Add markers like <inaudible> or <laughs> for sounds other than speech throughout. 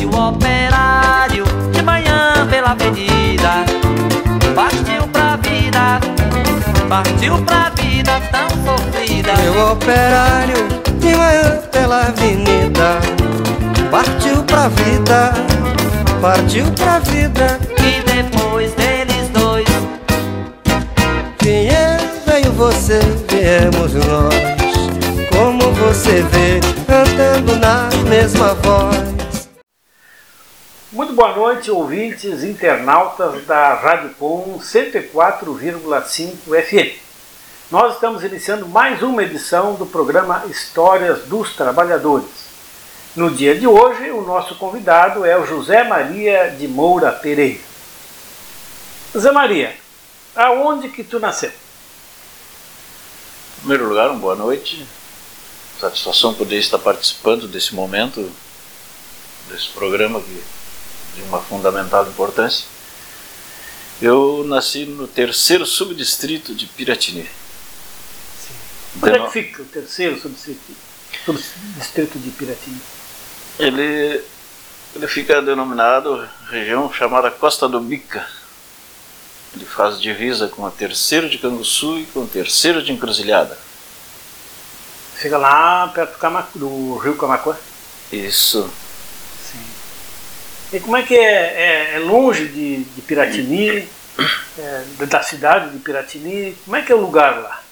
E o operário de manhã pela avenida partiu pra vida, partiu pra vida tão sofrida. E o operário de manhã pela avenida partiu pra vida, partiu pra vida. E depois deles dois, Quem é, veio você, viemos nós. Como você vê, cantando na mesma voz. Muito boa noite, ouvintes internautas da Rádio Com 104,5 FM. Nós estamos iniciando mais uma edição do programa Histórias dos Trabalhadores. No dia de hoje, o nosso convidado é o José Maria de Moura Pereira. José Maria, aonde que tu nasceu? Em primeiro lugar, uma boa noite. Satisfação poder estar participando desse momento, desse programa que, de uma fundamental importância. Eu nasci no terceiro subdistrito de Piratini. Onde é que fica o terceiro subdistrito, subdistrito de Piratini? Ele, ele fica denominado região chamada Costa do Bica. Ele faz divisa com a terceiro de Canguçu e com o terceiro de Encruzilhada. Fica lá perto do, Cama- do rio Camacuã. Isso. E como é que é? É, é longe de, de Piratini, é, da cidade de Piratini? Como é que é o lugar lá?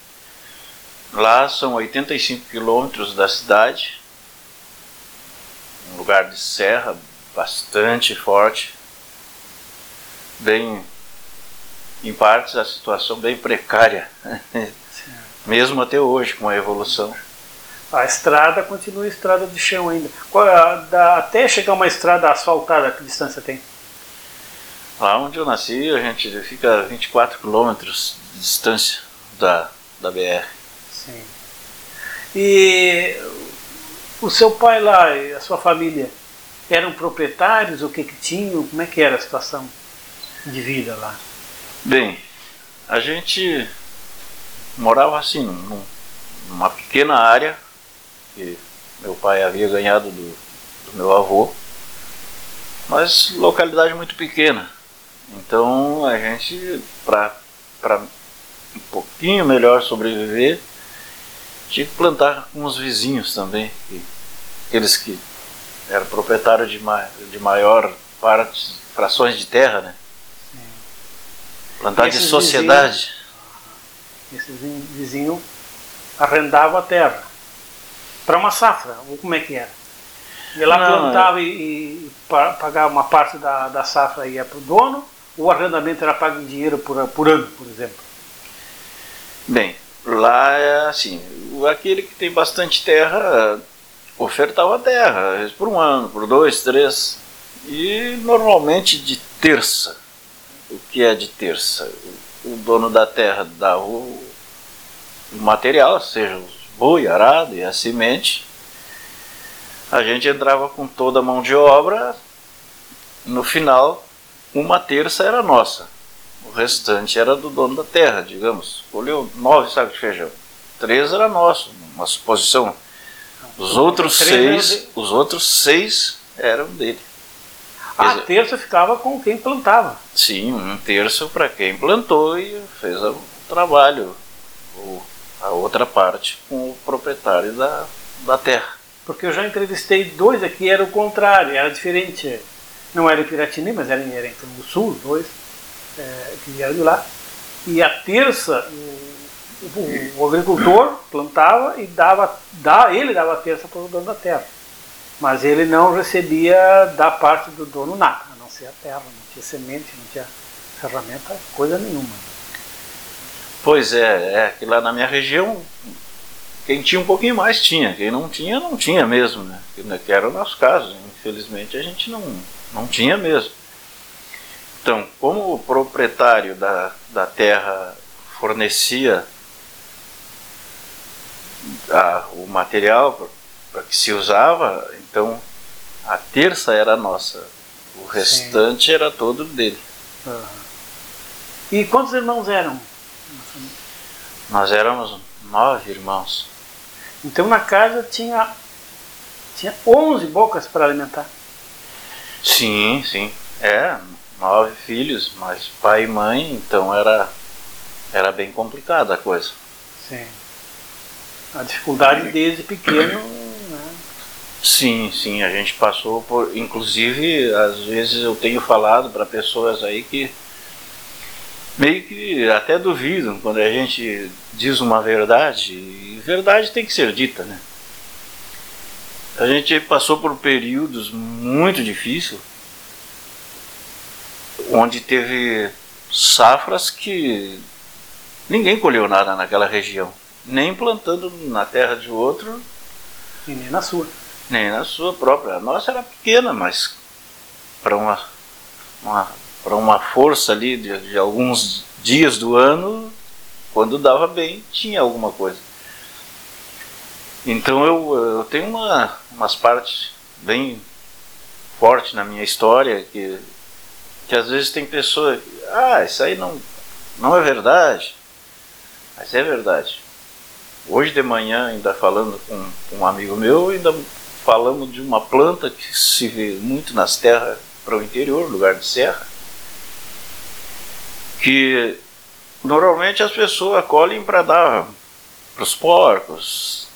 Lá são 85 quilômetros da cidade, um lugar de serra bastante forte, bem, em partes a situação bem precária, <laughs> mesmo até hoje com a evolução. A estrada continua estrada de chão ainda. É a- até chegar uma estrada asfaltada, que distância tem? Lá onde eu nasci, a gente fica a 24 quilômetros de distância da, da BR. Sim. E o seu pai lá e a sua família eram proprietários? O que que tinham? Como é que era a situação de vida lá? Bem, a gente morava assim, num- numa pequena área que meu pai havia ganhado do, do meu avô, mas localidade muito pequena. Então a gente, para um pouquinho melhor sobreviver, tinha que plantar com os vizinhos também, que- aqueles que eram proprietários de, ma, de maior parte, frações de terra, né? Plantar E de esses sociedade. Esse vizinho, vizinho arrendava a terra para uma safra, ou como é que era? E lá Não, plantava e, e pa- pagava uma parte da, da safra ia para o dono, ou o arrendamento era pago em dinheiro por, por ano, por exemplo? Bem, lá é assim, aquele que tem bastante terra ofertava terra, às vezes por um ano, por dois, três, e normalmente de terça. O que é de terça? O, o dono da terra dá o, o material, seja os boi, arado e a semente. A gente entrava com toda a mão de obra, no final, uma terça era nossa. O restante era do dono da terra, digamos. Colheu nove sacos de feijão. Três era nosso, uma suposição. Os outros seis, os outros seis eram dele. A dizer, terça ficava com quem plantava. Sim, um terço para quem plantou e fez o trabalho. A outra parte com o proprietário da, da terra. Porque eu já entrevistei dois aqui, era o contrário, era diferente. Não era em Piratini, mas era em, em Canguçu, os dois, é, que vieram de lá. E a terça, o, o- o agricultor plantava e dava, dá, ele dava a terça para o dono da terra. Mas ele não recebia da parte do dono nada, a não ser a terra, não tinha semente, não tinha ferramenta, coisa nenhuma. Pois é, é que lá na minha região, quem tinha um pouquinho mais tinha, quem não tinha, não tinha mesmo, né? Que, né, que era o nosso caso. Infelizmente a gente não, não tinha mesmo. Então, como o proprietário da, da terra fornecia a- o material para que se usava, então a terça era nossa. O restante era todo dele. E quantos irmãos eram? Nós éramos nove irmãos. Então na casa tinha, tinha 11 bocas para alimentar. Sim, sim. É, nove filhos, mas pai e mãe, então era, era bem complicada a coisa. Sim. A dificuldade desde pequeno. Né? Sim, sim, a gente passou por. Inclusive, às vezes eu tenho falado para pessoas aí que meio que até duvidam quando a gente diz uma verdade, e verdade tem que ser dita, né? A gente passou por períodos muito difíceis, onde teve safras que ninguém colheu nada naquela região, nem plantando na terra de outro. E nem na sua. Nem na sua própria. A nossa era pequena, mas para uma, uma, para uma força ali de, de alguns dias do ano, quando dava bem, tinha alguma coisa. Então eu, eu tenho uma, umas partes bem fortes na minha história que, que às vezes tem pessoas, ah, isso aí não, não é verdade. Mas é verdade. Hoje de manhã, ainda falando com, com um amigo meu, ainda falamos de uma planta que se vê muito nas terras para o interior, lugar de serra, que normalmente as pessoas colhem para dar para os porcos,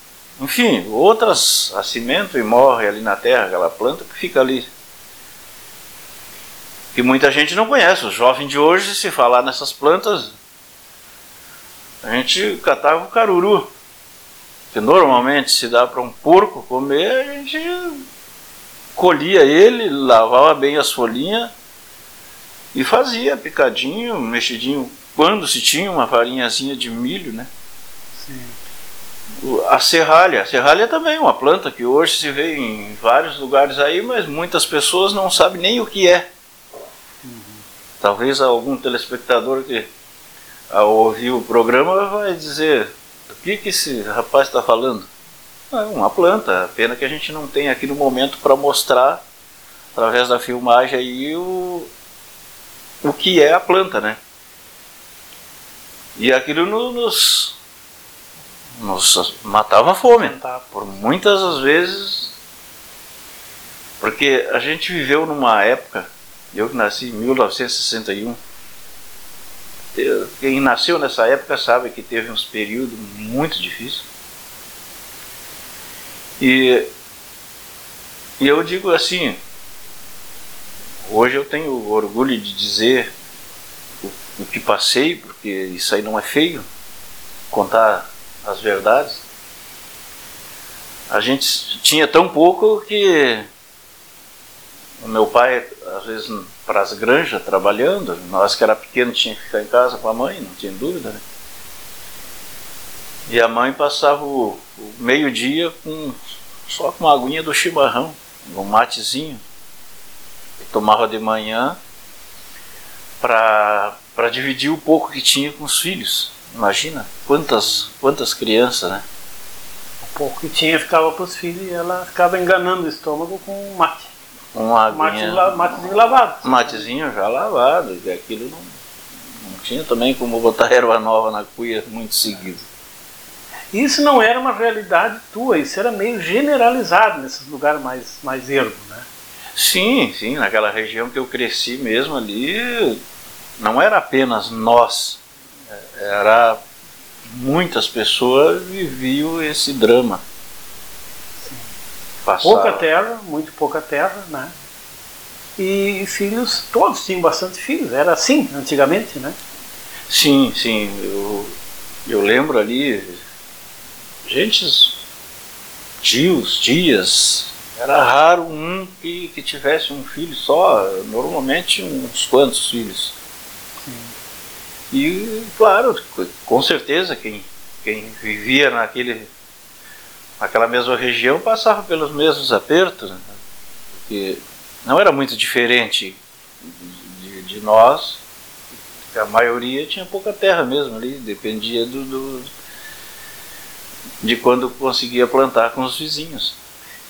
enfim, outras a cimento e morre ali na terra, aquela planta que fica ali. Que muita gente não conhece. Os jovens de hoje, se falar nessas plantas, a gente catava o caruru. Que normalmente se dá para um porco comer, a gente colhia ele, lavava bem as folhinhas e fazia picadinho, mexidinho, quando se tinha uma farinhazinha de milho, né? Sim. A serralha. A serralha também é uma planta que hoje se vê em vários lugares aí, mas muitas pessoas não sabem nem o que é. Uhum. Talvez algum telespectador que ao ouvir o programa vai dizer o que, que esse rapaz está falando. É uma planta, pena que a gente não tem aqui no momento para mostrar através da filmagem aí o, o que é a planta, né? E aquilo nos, nos matava a fome. Por muitas vezes. Porque a gente viveu numa época, eu que nasci em 1961. Quem nasceu nessa época sabe que teve uns períodos muito difíceis. E, e eu digo assim, hoje eu tenho orgulho de dizer o que passei, porque isso aí não é feio, contar as verdades. A gente tinha tão pouco que o meu pai, às vezes, para as granjas, trabalhando, nós que era pequeno tinha que ficar em casa com a mãe, não tinha dúvida, né? E a mãe passava o, o meio-dia com, só com uma aguinha do chimarrão, um matezinho. Tomava de manhã para dividir o pouco que tinha com os filhos. Imagina quantas, quantas crianças, né? O pouco que tinha ficava para os filhos e ela ficava enganando o estômago com mate. Um aguinha, mate, matezinho lavado. Matezinho já lavado, e aquilo não, não tinha também como botar <laughs> erva nova na cuia muito seguido. Isso não era uma realidade tua, isso era meio generalizado nesses lugares mais, mais ermos, né? Sim, sim, naquela região que eu cresci mesmo ali, não era apenas nós, era muitas pessoas viviam esse drama. Pouca terra, muito pouca terra, né? E filhos, todos tinham bastante filhos, era assim antigamente, né? Sim, sim. Eu, eu lembro ali, gente, tios, tias, era raro um que, que tivesse um filho só, normalmente uns quantos filhos. E, claro, com certeza, quem, quem vivia naquele, naquela mesma região passava pelos mesmos apertos, né? porque não era muito diferente de, de, nós, a maioria tinha pouca terra mesmo ali, dependia do, do, de quando conseguia plantar com os vizinhos.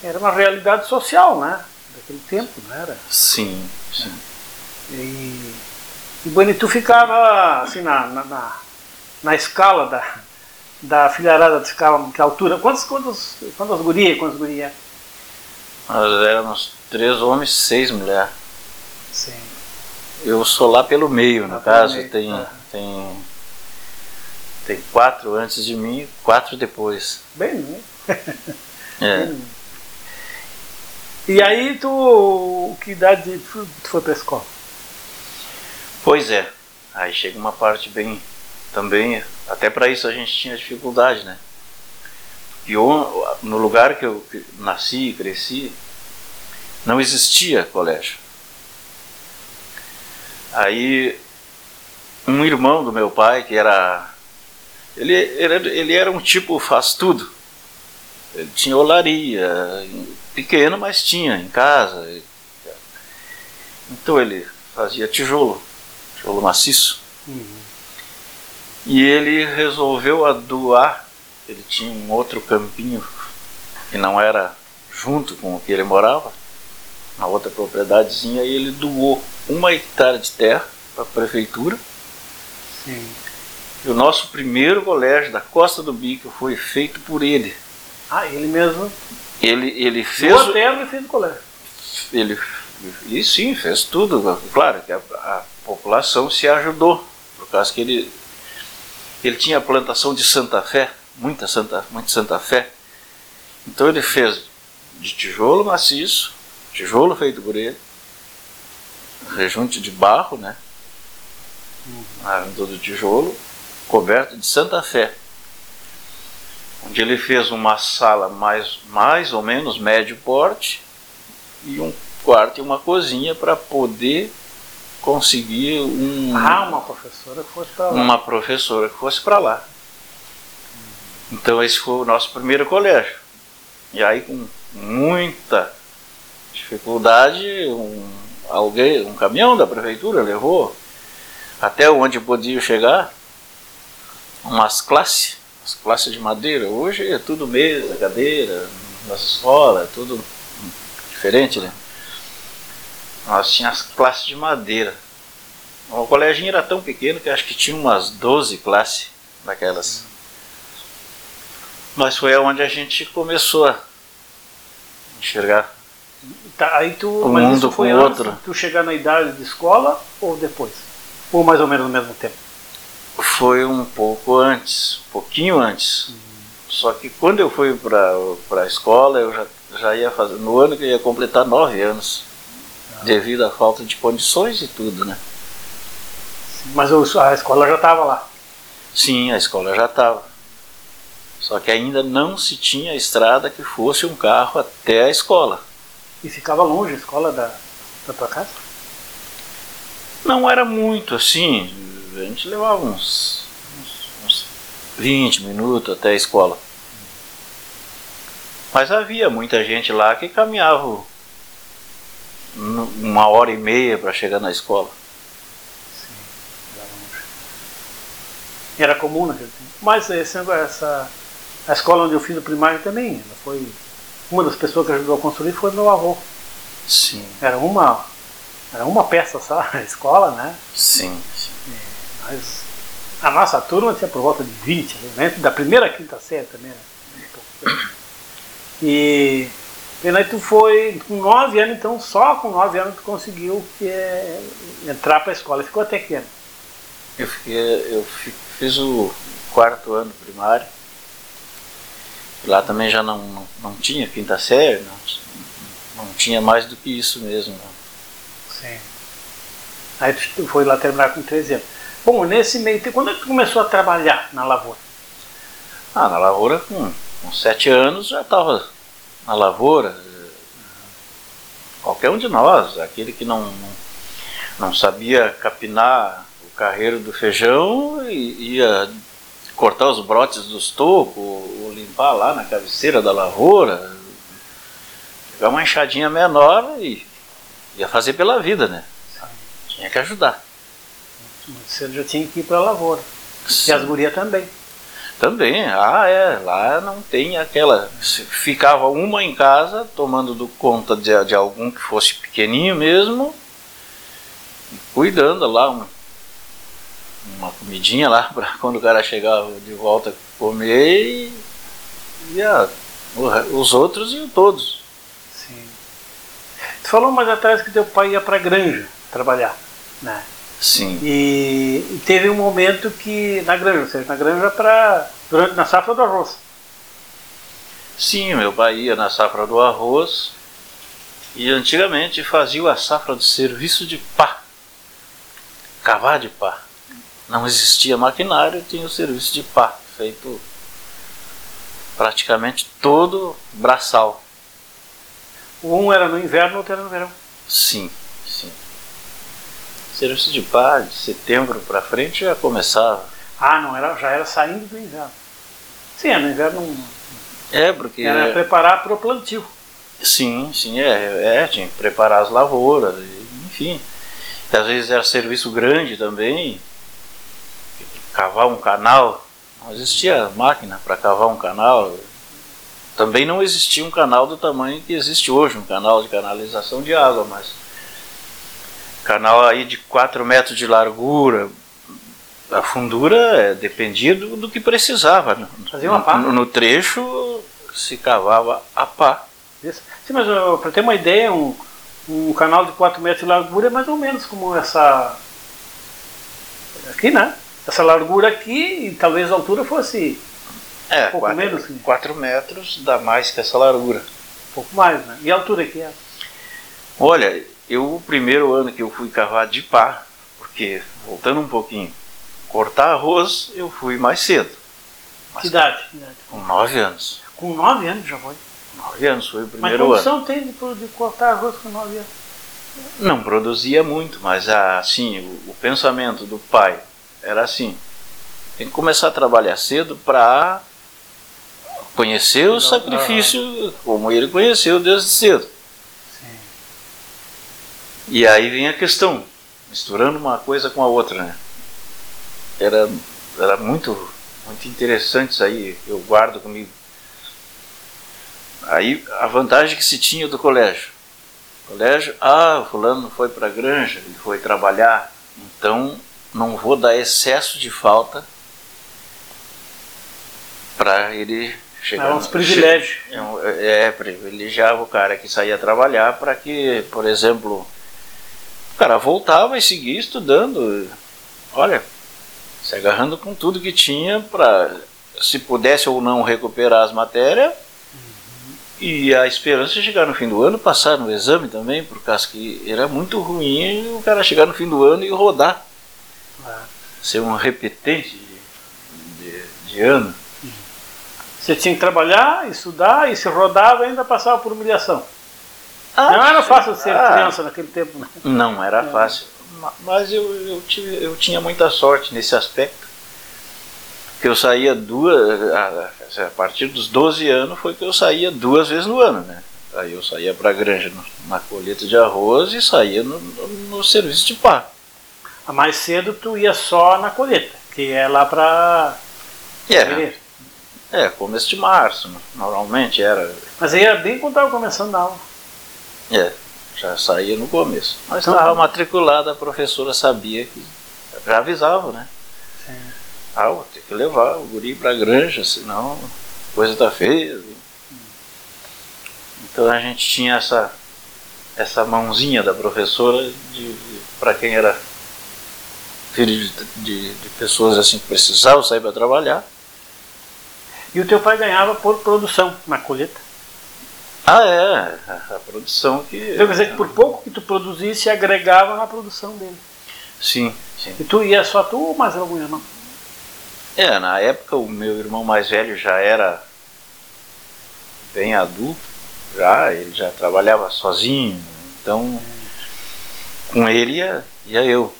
Era uma realidade social, né? Daquele tempo, não era? Sim, sim. E e ficava assim na, na, na, na escala da, da filharada de escala, que altura? Quantas, quantas, quantas gurias? Quantas gurias? Nós éramos três homens, seis mulheres. Sim. Eu sou lá pelo meio, no Lá caso, meio, tem, tem, tem quatro antes de mim e quatro depois. Bem, né? É. Bem. E aí tu, que idade tu, tu foi pra escola? Pois é. Aí chega uma parte bem também, até para isso a gente tinha dificuldade, né? E no lugar que eu nasci e cresci, não existia colégio. Aí um irmão do meu pai, que era ele, ele, ele era um tipo faz tudo. Ele tinha olaria, pequeno, mas tinha em casa. Então ele fazia tijolo, tijolo maciço. E ele resolveu doar. Ele tinha um outro campinho que não era junto com o que ele morava, uma outra propriedadezinha, e ele doou uma hectare de terra para a prefeitura. Sim. E o nosso primeiro colégio da Costa do Bico foi feito por ele. Ah, ele mesmo Ele, ele fez. a terra e fez o colégio. Ele, e sim, fez tudo. Claro que a, a população se ajudou, por causa que ele, ele tinha plantação de Santa Fé, muita Santa, muita Santa Fé. Então ele fez de tijolo maciço, tijolo feito por ele, rejunte de barro, né? Arredor do tijolo, coberto de Santa Fé. Onde ele fez uma sala mais, mais ou menos médio porte, e um quarto e uma cozinha para poder conseguir um, Ah, uma professora que fosse pra lá. uma professora que fosse para lá. Então esse foi o nosso primeiro colégio. E aí com muita dificuldade, um, alguém, um caminhão da prefeitura levou até onde podia chegar umas classes, as classes de madeira. Hoje é tudo mesa, cadeira, nas escolas, é tudo diferente, né? Nós tínhamos as classes de madeira. O colégio era tão pequeno que acho que tinha umas 12 classes daquelas. Mas foi onde a gente começou a enxergar. Tá, aí tu, O mas mundo isso foi com outro. tu chegar na idade de escola ou depois? Ou mais ou menos no mesmo tempo? Foi um pouco antes, um pouquinho antes. Só que quando eu fui para a escola, eu já, já ia fazer, no ano que eu ia completar nove anos. Devido à falta de condições e tudo, né? Mas a escola já estava lá. Sim, a escola já estava. Só que ainda não se tinha estrada que fosse um carro até a escola. E ficava longe a escola da, da tua casa? Não era muito assim, a gente levava uns, uns, uns 20 minutos até a escola. Mas havia muita gente lá que caminhava uma hora e meia para chegar na escola. Longe. Era comum naquele tempo. Mas esse, essa, a escola onde eu fiz o primário também, ela foi. Uma das pessoas que ajudou a construir foi meu avô. Sim, Era uma, era uma peça só, <laughs> a escola, né? sim, sim. Mas a nossa turma tinha por volta de 20, né? da primeira à quinta série também. Né? E, e aí tu foi com 9 anos, então só com 9 anos tu conseguiu que, é, entrar para a escola. Ficou até que ano? Eu, fiquei, eu fi- fiz o quarto ano primário. Lá também já não, não, não tinha quinta série, não, não tinha mais do que isso mesmo. não. Sim. Aí tu foi lá terminar com 13 anos. Bom, nesse meio tempo, quando é que começou a trabalhar na lavoura? Ah, na lavoura com, com sete anos já estava na lavoura. Qualquer um de nós, aquele que não, não, sabia capinar o carreiro do feijão ia cortar os brotes dos tocos, ou limpar lá na cabeceira da lavoura, pegar uma enxadinha menor e ia fazer pela vida, né? Tinha que ajudar. Muito cedo já tinha que ir para a lavoura. E as gurias também. Também, ah é, lá não tem aquela. Ficava uma em casa tomando do conta de, de algum que fosse pequenininho mesmo, cuidando lá, uma, uma comidinha lá para <laughs> quando o cara chegava de volta comer e, e a- os outros iam todos. Sim. falou mais atrás que teu pai ia para a granja trabalhar, né? Sim. E, teve um momento que na granja, ou seja, na granja para durante na safra do arroz. Sim, meu pai ia na safra do arroz e antigamente fazia a safra do serviço de pá, cavar de pá. Não existia maquinário, tinha o serviço de pá, feito praticamente todo braçal. Um era no inverno, outro era no verão. Sim, Serviço de pá, de setembro para frente já começava. Ah, não, era, já era saindo do inverno. Sim, é, no inverno É, porque. era preparar para o plantio. Sim, sim, é, é, tinha que preparar as lavouras, enfim. E às vezes era serviço grande também, cavar um canal, não existia máquina para cavar um canal. Também não existia um canal do tamanho que existe hoje, um canal de canalização de água, mas canal aí de 4 metros de largura, a fundura é, dependia do, do que precisava. No, Fazia uma pá. no, no trecho se cavava a pá. Isso. Sim, mas para ter uma ideia, um, um canal de 4 metros de largura é mais ou menos como essa. Aqui, né? Essa largura aqui e talvez a altura fosse É, pouco quatro, menos, sim. quatro metros dá mais que essa largura. um pouco mais, né? E a altura aqui é. Olha, eu o primeiro ano que eu fui cavar de pá, porque voltando um pouquinho, cortar arroz eu fui mais cedo, Que idade? Que idade? com nove anos. Com 9 anos já foi. Nove anos foi o Mas primeiro ano. condição tem de, de cortar arroz com 9 anos. Não produzia muito, mas assim, o, o pensamento do pai era assim: tem que começar a trabalhar cedo para conhecer o sacrifício como ele conheceu desde cedo. E aí vem a questão, misturando uma coisa com a outra, né? Era, era muito, muito interessante isso aí, eu guardo comigo. Aí a vantagem que se tinha do colégio. Colégio, ah, o fulano foi para a granja, ele foi trabalhar, então não vou dar excesso de falta para ele chegar. Eram uns no- privilégios. é, um- é, privilegiava o cara que saía trabalhar para que, por exemplo, o cara voltava e seguia estudando. Olha, se agarrando com tudo que tinha para, se pudesse ou não recuperar as matérias. E a esperança de chegar no fim do ano, passar no exame também, por causa que era muito ruim o cara chegar no fim do ano e rodar, Ah. ser um repetente de, de, de ano. Você tinha que trabalhar, estudar e se rodava ainda passava por humilhação. Ah, não era fácil ser ah, criança naquele tempo, né? Não era fácil. Ma- Mas eu, eu, tive, eu tinha muita sorte nesse aspecto. Que eu saía duas. A, a partir dos 12 anos foi que eu saía duas vezes no ano, né? Aí eu saía para a granja no- na colheita de arroz e saía no, no, no serviço de pá. A mais cedo tu ia só na colheita, que é lá para É, fevereiro. é, começo de março, no- normalmente era. Mas aí era bem quando estava começando a aula. É, já saía no começo. Mas Então- estava matriculada, a professora sabia que. Já avisava, né? Sim. Ah, vou ter que levar o guri pra granja, senão a coisa tá feia. Então a gente tinha essa, essa mãozinha da professora de, de, para quem era filho de, de, de pessoas assim que precisavam sair para trabalhar. E o teu pai ganhava por produção na colheita. Ah, é, a, produção que. Então quer dizer que por pouco que tu produzisse, agregava na produção dele. Sim, sim. E tu ia só tu ou mais algum irmão? É, na época o meu irmão mais velho já era bem adulto, já, ele já trabalhava sozinho, então com ele ia, ia eu.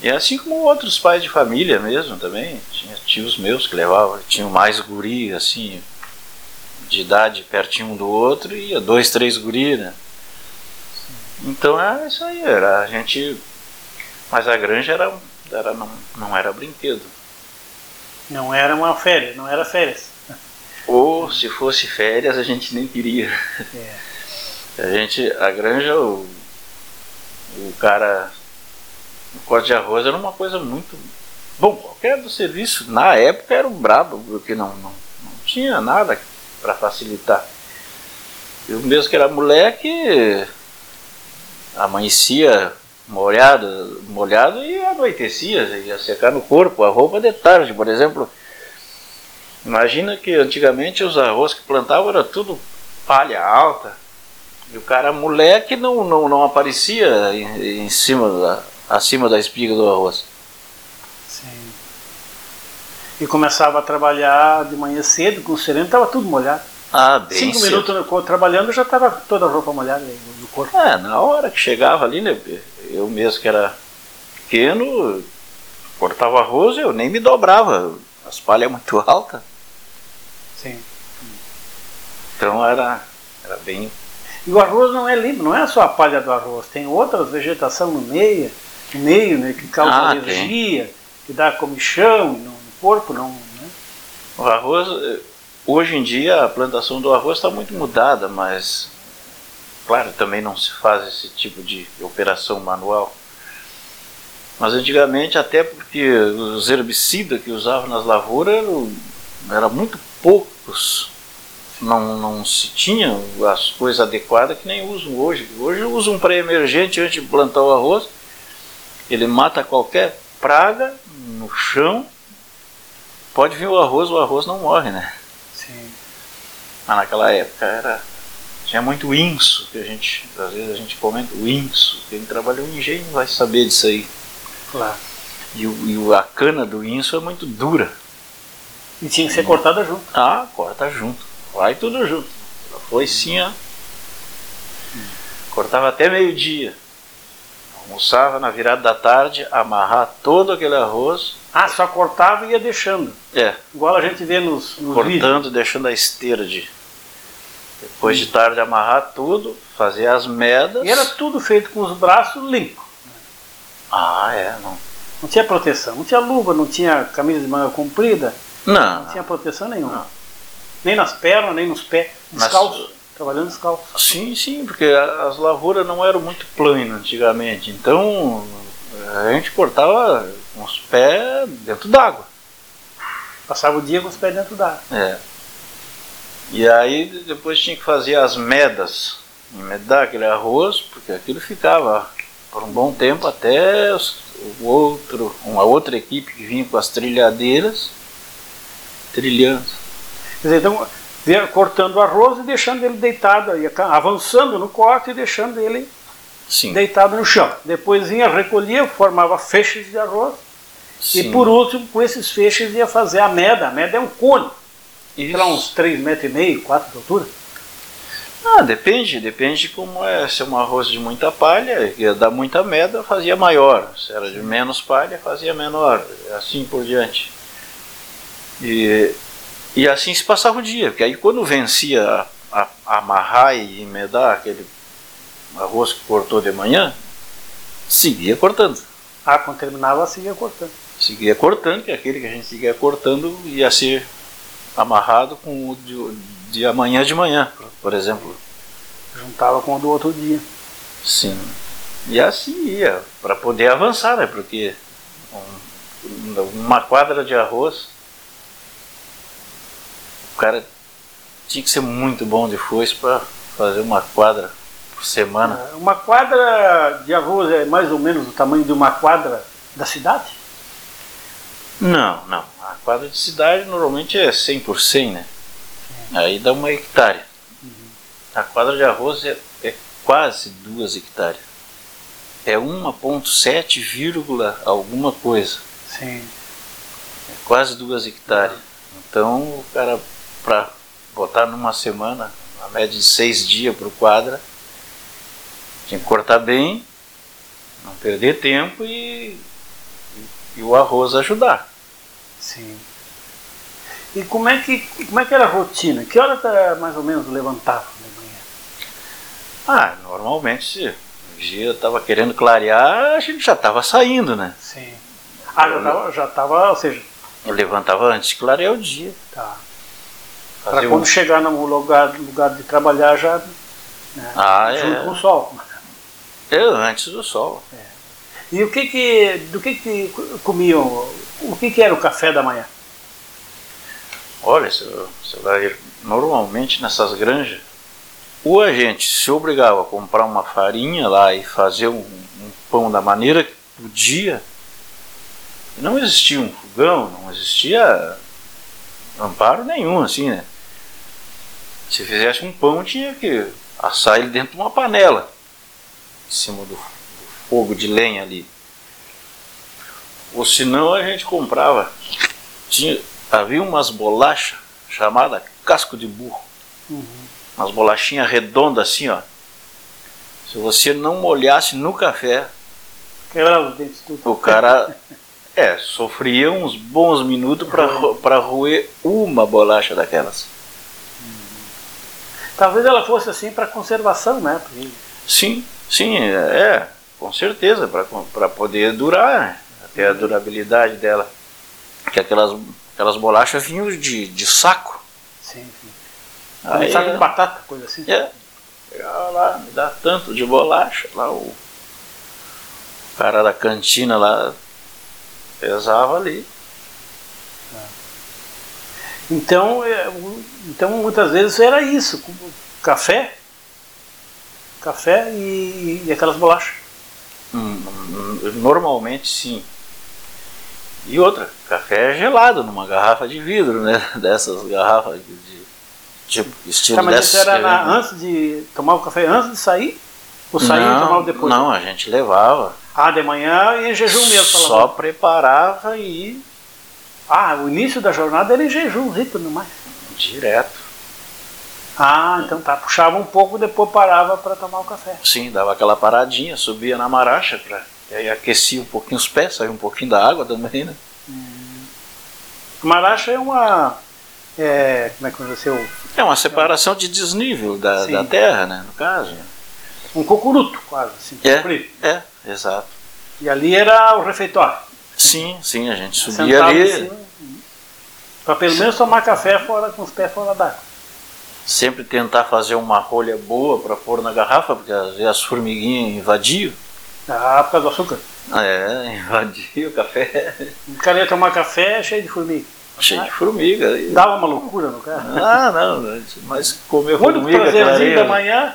E assim como outros pais de família mesmo também, tinha tios meus que levavam, tinham mais guri, assim, de idade pertinho um do outro, e ia dois, três guri, né? Então é isso aí, era a gente. Mas a granja era, era não, não era brinquedo. Não era uma férias, não era férias. Ou se fosse férias a gente nem queria. É. A gente, a granja, o, o cara, o corte de arroz era uma coisa muito. Bom, qualquer do serviço, na época era um brabo, porque não, não, não tinha nada para facilitar. Eu mesmo que era moleque, amanhecia molhado, molhado e anoitecia, ia secar no corpo, a roupa de tarde, por exemplo. Imagina que antigamente os arroz que plantavam era tudo palha alta. E o cara moleque não, não, não aparecia em, em cima da, acima da espiga do arroz. E começava a trabalhar de manhã cedo, com o sereno, estava tudo molhado. Ah, bem Cinco cedo. minutos no- trabalhando já estava toda a roupa molhada no corpo. É, na hora que chegava ali, né? Eu mesmo que era pequeno, cortava arroz, eu nem me dobrava. As palhas muito altas. Sim. Então era, era bem. E o arroz não é limpo, não é só a palha do arroz, tem outras vegetação no meio, no meio, né, que causa Ah, alergia, que dá comichão no corpo, não. Né? O arroz, hoje em dia a plantação do arroz está muito mudada, mas claro, também não se faz esse tipo de operação manual. Mas antigamente, até porque os herbicidas que usavam nas lavouras eram, eram muito poucos. Não, não se tinha as coisas adequadas que nem usam hoje. Hoje usam um pré-emergente antes de plantar o arroz. Ele mata qualquer praga no chão. Pode vir o arroz, o arroz não morre, né? Sim. Mas naquela época era tinha muito inso, que a gente, às vezes a gente comenta o inso, quem trabalhou em engenho vai saber disso aí. Claro. E, o, e a cana do inso é muito dura. E tinha que ser cortada junto. Ah, corta junto. Vai tudo junto. Foi sim, ó. Cortava até meio-dia. Almoçava na virada da tarde, amarrar todo aquele arroz. Ah, só cortava e ia deixando. É, Igual a gente vê nos, nos vídeos. cortando, deixando a esteira de. Depois de tarde amarrar tudo, fazer as medas. E era tudo feito com os braços limpos. Ah, é, não. Não tinha proteção, não tinha luva, não tinha camisa de manga comprida, Não, não tinha proteção nenhuma. Não. Nem nas pernas, nem nos pés. Descalço. Trabalhando descalço. Sim, sim, porque as lavouras não eram muito planas antigamente. Então a gente cortava com os pés dentro d'água. Passava o dia com os pés dentro d'água. É. E aí depois tinha que fazer as medas. Emedar aquele arroz, porque aquilo ficava por um bom tempo até os- o outro, uma outra equipe que vinha com as trilhadeiras trilhando. Quer dizer, então, cortando o arroz e deixando ele deitado, ca- avançando no corte e deixando ele Sim. deitado no chão. Depois vinha, recolhia, formava feixes de arroz. sim. E por último, com esses feixes ia fazer a meda. A meda é um cone, sei lá, Isso. uns 3 metros e meio, 4 de altura. Ah, depende, depende de como é. Se é um arroz de muita palha, ia dar muita meda, fazia maior. Se era de menos palha, fazia menor. Assim por diante. E, e assim se passava o dia, porque aí quando vencia a, a- amarrar e emendar aquele arroz que cortou de manhã, seguia cortando. Ah, quando terminava, assim ia cortando. Seguia cortando, que aquele que a gente seguia cortando ia ser amarrado com o de, de amanhã de manhã, por exemplo. Juntava com o do outro dia. Sim. E assim ia, para poder avançar, né? Porque um- uma quadra de arroz, o cara tinha que ser muito bom de foice para fazer uma quadra por semana. Ah, Uma quadra de arroz é mais ou menos o tamanho de uma quadra da cidade? Não, não. A quadra de cidade normalmente é 100 por 100, né? Aí dá uma hectare. A quadra de arroz é, é quase duas hectares. É 1,7, vírgula alguma coisa. Sim. É quase duas hectares. Então o cara, para botar numa semana, a média de seis dias por quadra, tinha que cortar bem, não perder tempo e, e o arroz ajudar. Sim. E como é que, como é que era a rotina? Que hora tá, mais ou menos levantava de manhã? Ah, normalmente se o dia estava querendo clarear, a gente já estava saindo, né? Sim. Ah, já estava, já tava, ou seja, Eu levantava antes de clarear o dia. tá. Para quando um... chegar no lugar, lugar de trabalhar já né, Ah, junto é. com o sol. É, antes do sol. E o que que, do que que comiam, o que que era o café da manhã? Olha, você, vai normalmente nessas granjas, ou a gente se obrigava a comprar uma farinha lá e fazer um, um pão da maneira que podia. Não existia um fogão, não existia amparo nenhum, assim, né? Se fizesse um pão, tinha que assar ele dentro de uma panela, cima do, fogo de lenha ali. Ou senão a gente comprava. Tinha, havia umas bolachas chamadas casco de burro. Uhum. Umas bolachinhas redondas assim, ó. Se você não molhasse no café, Quebrava os dentes tudo. o cara <laughs> é, sofria uns bons minutos para roer uma bolacha daquelas. Talvez ela fosse assim para conservação, né? Porque Sim, sim, é, com certeza, para poder durar, né? até a durabilidade dela. Que aquelas, aquelas bolachas vinham de, de saco. Sim, sim. Aí, saco de batata, coisa assim. É, chegava lá, me dá tanto de bolacha, lá o cara da cantina lá pesava ali. Então, é, então muitas vezes era isso, café, café e, e aquelas bolachas. Hum, hum, Normalmente sim. E outra, café gelado numa garrafa de vidro, né? <laughs> Dessas garrafas de, de- tipo estilo Tá, mas dessas isso era na- antes de tomar o café antes de sair? Ou sair e tomar não, depois? não, a gente levava. Ah, de manhã e em jejum mesmo. Só preparava e Ah, o início da jornada era em jejum, rico demais. direto. Ah, então tá. Puxava um pouco, depois parava para tomar o café. Sim, dava aquela paradinha, subia na maracha, pra, e aí aquecia um pouquinho os pés, saía um pouquinho da água também, né? Maracha é uma. É, como é que ser? o- É uma separação de desnível da, Sim. da terra, né? No caso. Um cocuruto, quase. Assim, É, comprido. é, exato. E ali era o refeitório. Sim, sim, a gente subia Sentava ali, cima, Para pelo menos tomar café fora com os pés fora d'água. Sempre tentar fazer uma rolha boa para pôr na garrafa, porque às vezes as formiguinhas invadiam. Ah, por causa do açúcar. É, <laughs> invadiam o café O cara ia tomar café cheio de formiga. cheio de formiga. E- Dava uma loucura no cara. Ah, não, mas comer Muito formiga, prazerzinho clareia, da manhã.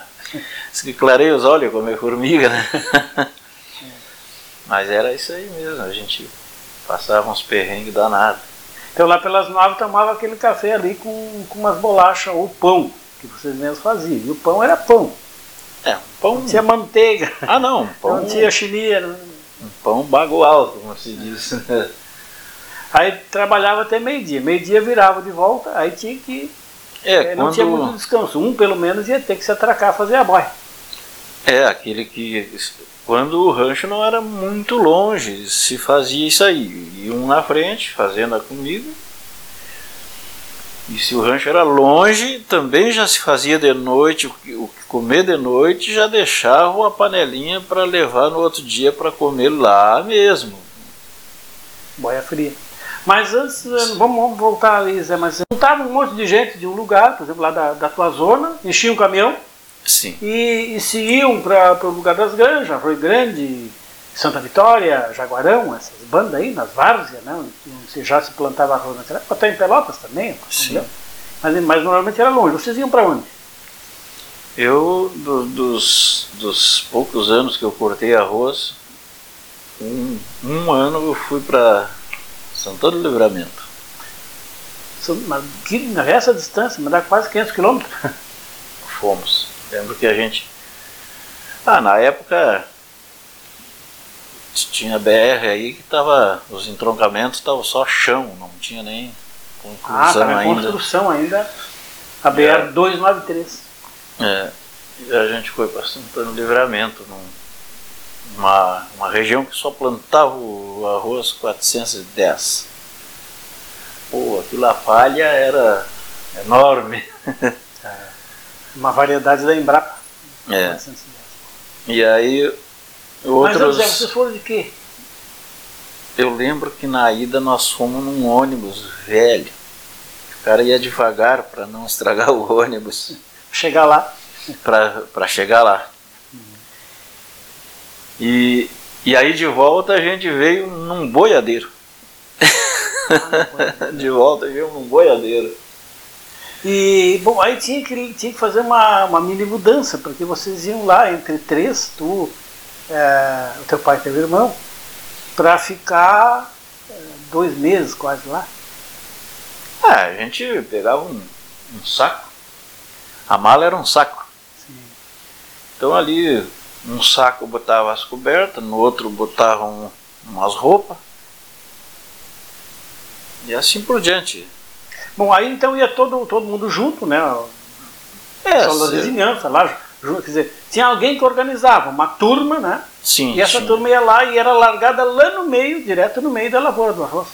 Diz que clareia os olhos comer formiga, né? Mas era isso aí mesmo, a gente passava uns perrengues danados. Então lá pelas nove tomava aquele café ali com, com umas bolachas ou pão, que vocês mesmos faziam. E o pão era pão. É, um pão. Não tinha manteiga, Ah, não, pão, não tinha chinia. não- um pão bagual, como se diz. <laughs> Aí trabalhava até meio-dia. Meio-dia virava de volta, aí tinha que. É, eh, não tinha muito quando. descanso. Um pelo menos ia ter que se atracar fazer a boia. É, aquele que. Quando o rancho não era muito longe, se fazia isso aí. E um na frente, fazendo a comida. E se o rancho era longe, também já se fazia de noite, o que comer de noite já deixava uma panelinha para levar no outro dia para comer lá mesmo. Boia fria. Mas antes, eh, vamos, vamos voltar ali, Zé, mas juntava um monte de gente de um lugar, por exemplo, lá da, da tua zona, enchia um caminhão Sim. e, e se iam para o lugar das granjas, Arroio Grande, Santa Vitória, Jaguarão, essas bandas aí, nas várzeas, né, onde já se plantava arroz naquela época, até em Pelotas também, Sim. mas, mas normalmente era longe. Vocês iam para onde? Eu, do- dos, dos poucos anos que eu cortei arroz, um, um ano eu fui para Santana do Livramento. Mas que, essa distância, mas dá quase 500 quilômetros. <laughs> Fomos. Lembro que a gente. Ah, na época tinha BR aí que tava. Os entroncamentos estavam só chão, não tinha nem Ah, conclusão estava em ainda. construção ainda, a BR 293. É, e a gente foi para Santana Livramento, num- uma, uma região que só plantava o arroz 410. Pô, aquilo a palha era enorme. <laughs> Uma variedade da Embrapa. É. E aí Mas outros. Zé, vocês foram de quê? Eu lembro que na ida nós fomos num ônibus velho. O cara ia devagar para não estragar o ônibus <laughs> Chegar lá. para chegar lá. E, e aí de volta a gente veio num boiadeiro. <laughs> de volta veio num boiadeiro. E, bom, aí tinha que, tinha que fazer uma, uma mini mudança, porque vocês iam lá entre três, tu, é, o teu pai e teu irmão, para ficar é, dois meses quase lá. Ah, a gente pegava um, um saco. A mala era um saco. Sim. Então ali, um saco botava as cobertas, no outro botava um, umas roupas. E assim por diante. Bom, aí então ia todo, todo mundo junto, né? É, da vizinhança lá, junto, quer dizer, tinha alguém que organizava, uma turma, né? sim, E essa sim. turma ia lá e era largada lá no meio, direto no meio da lavoura do arroz.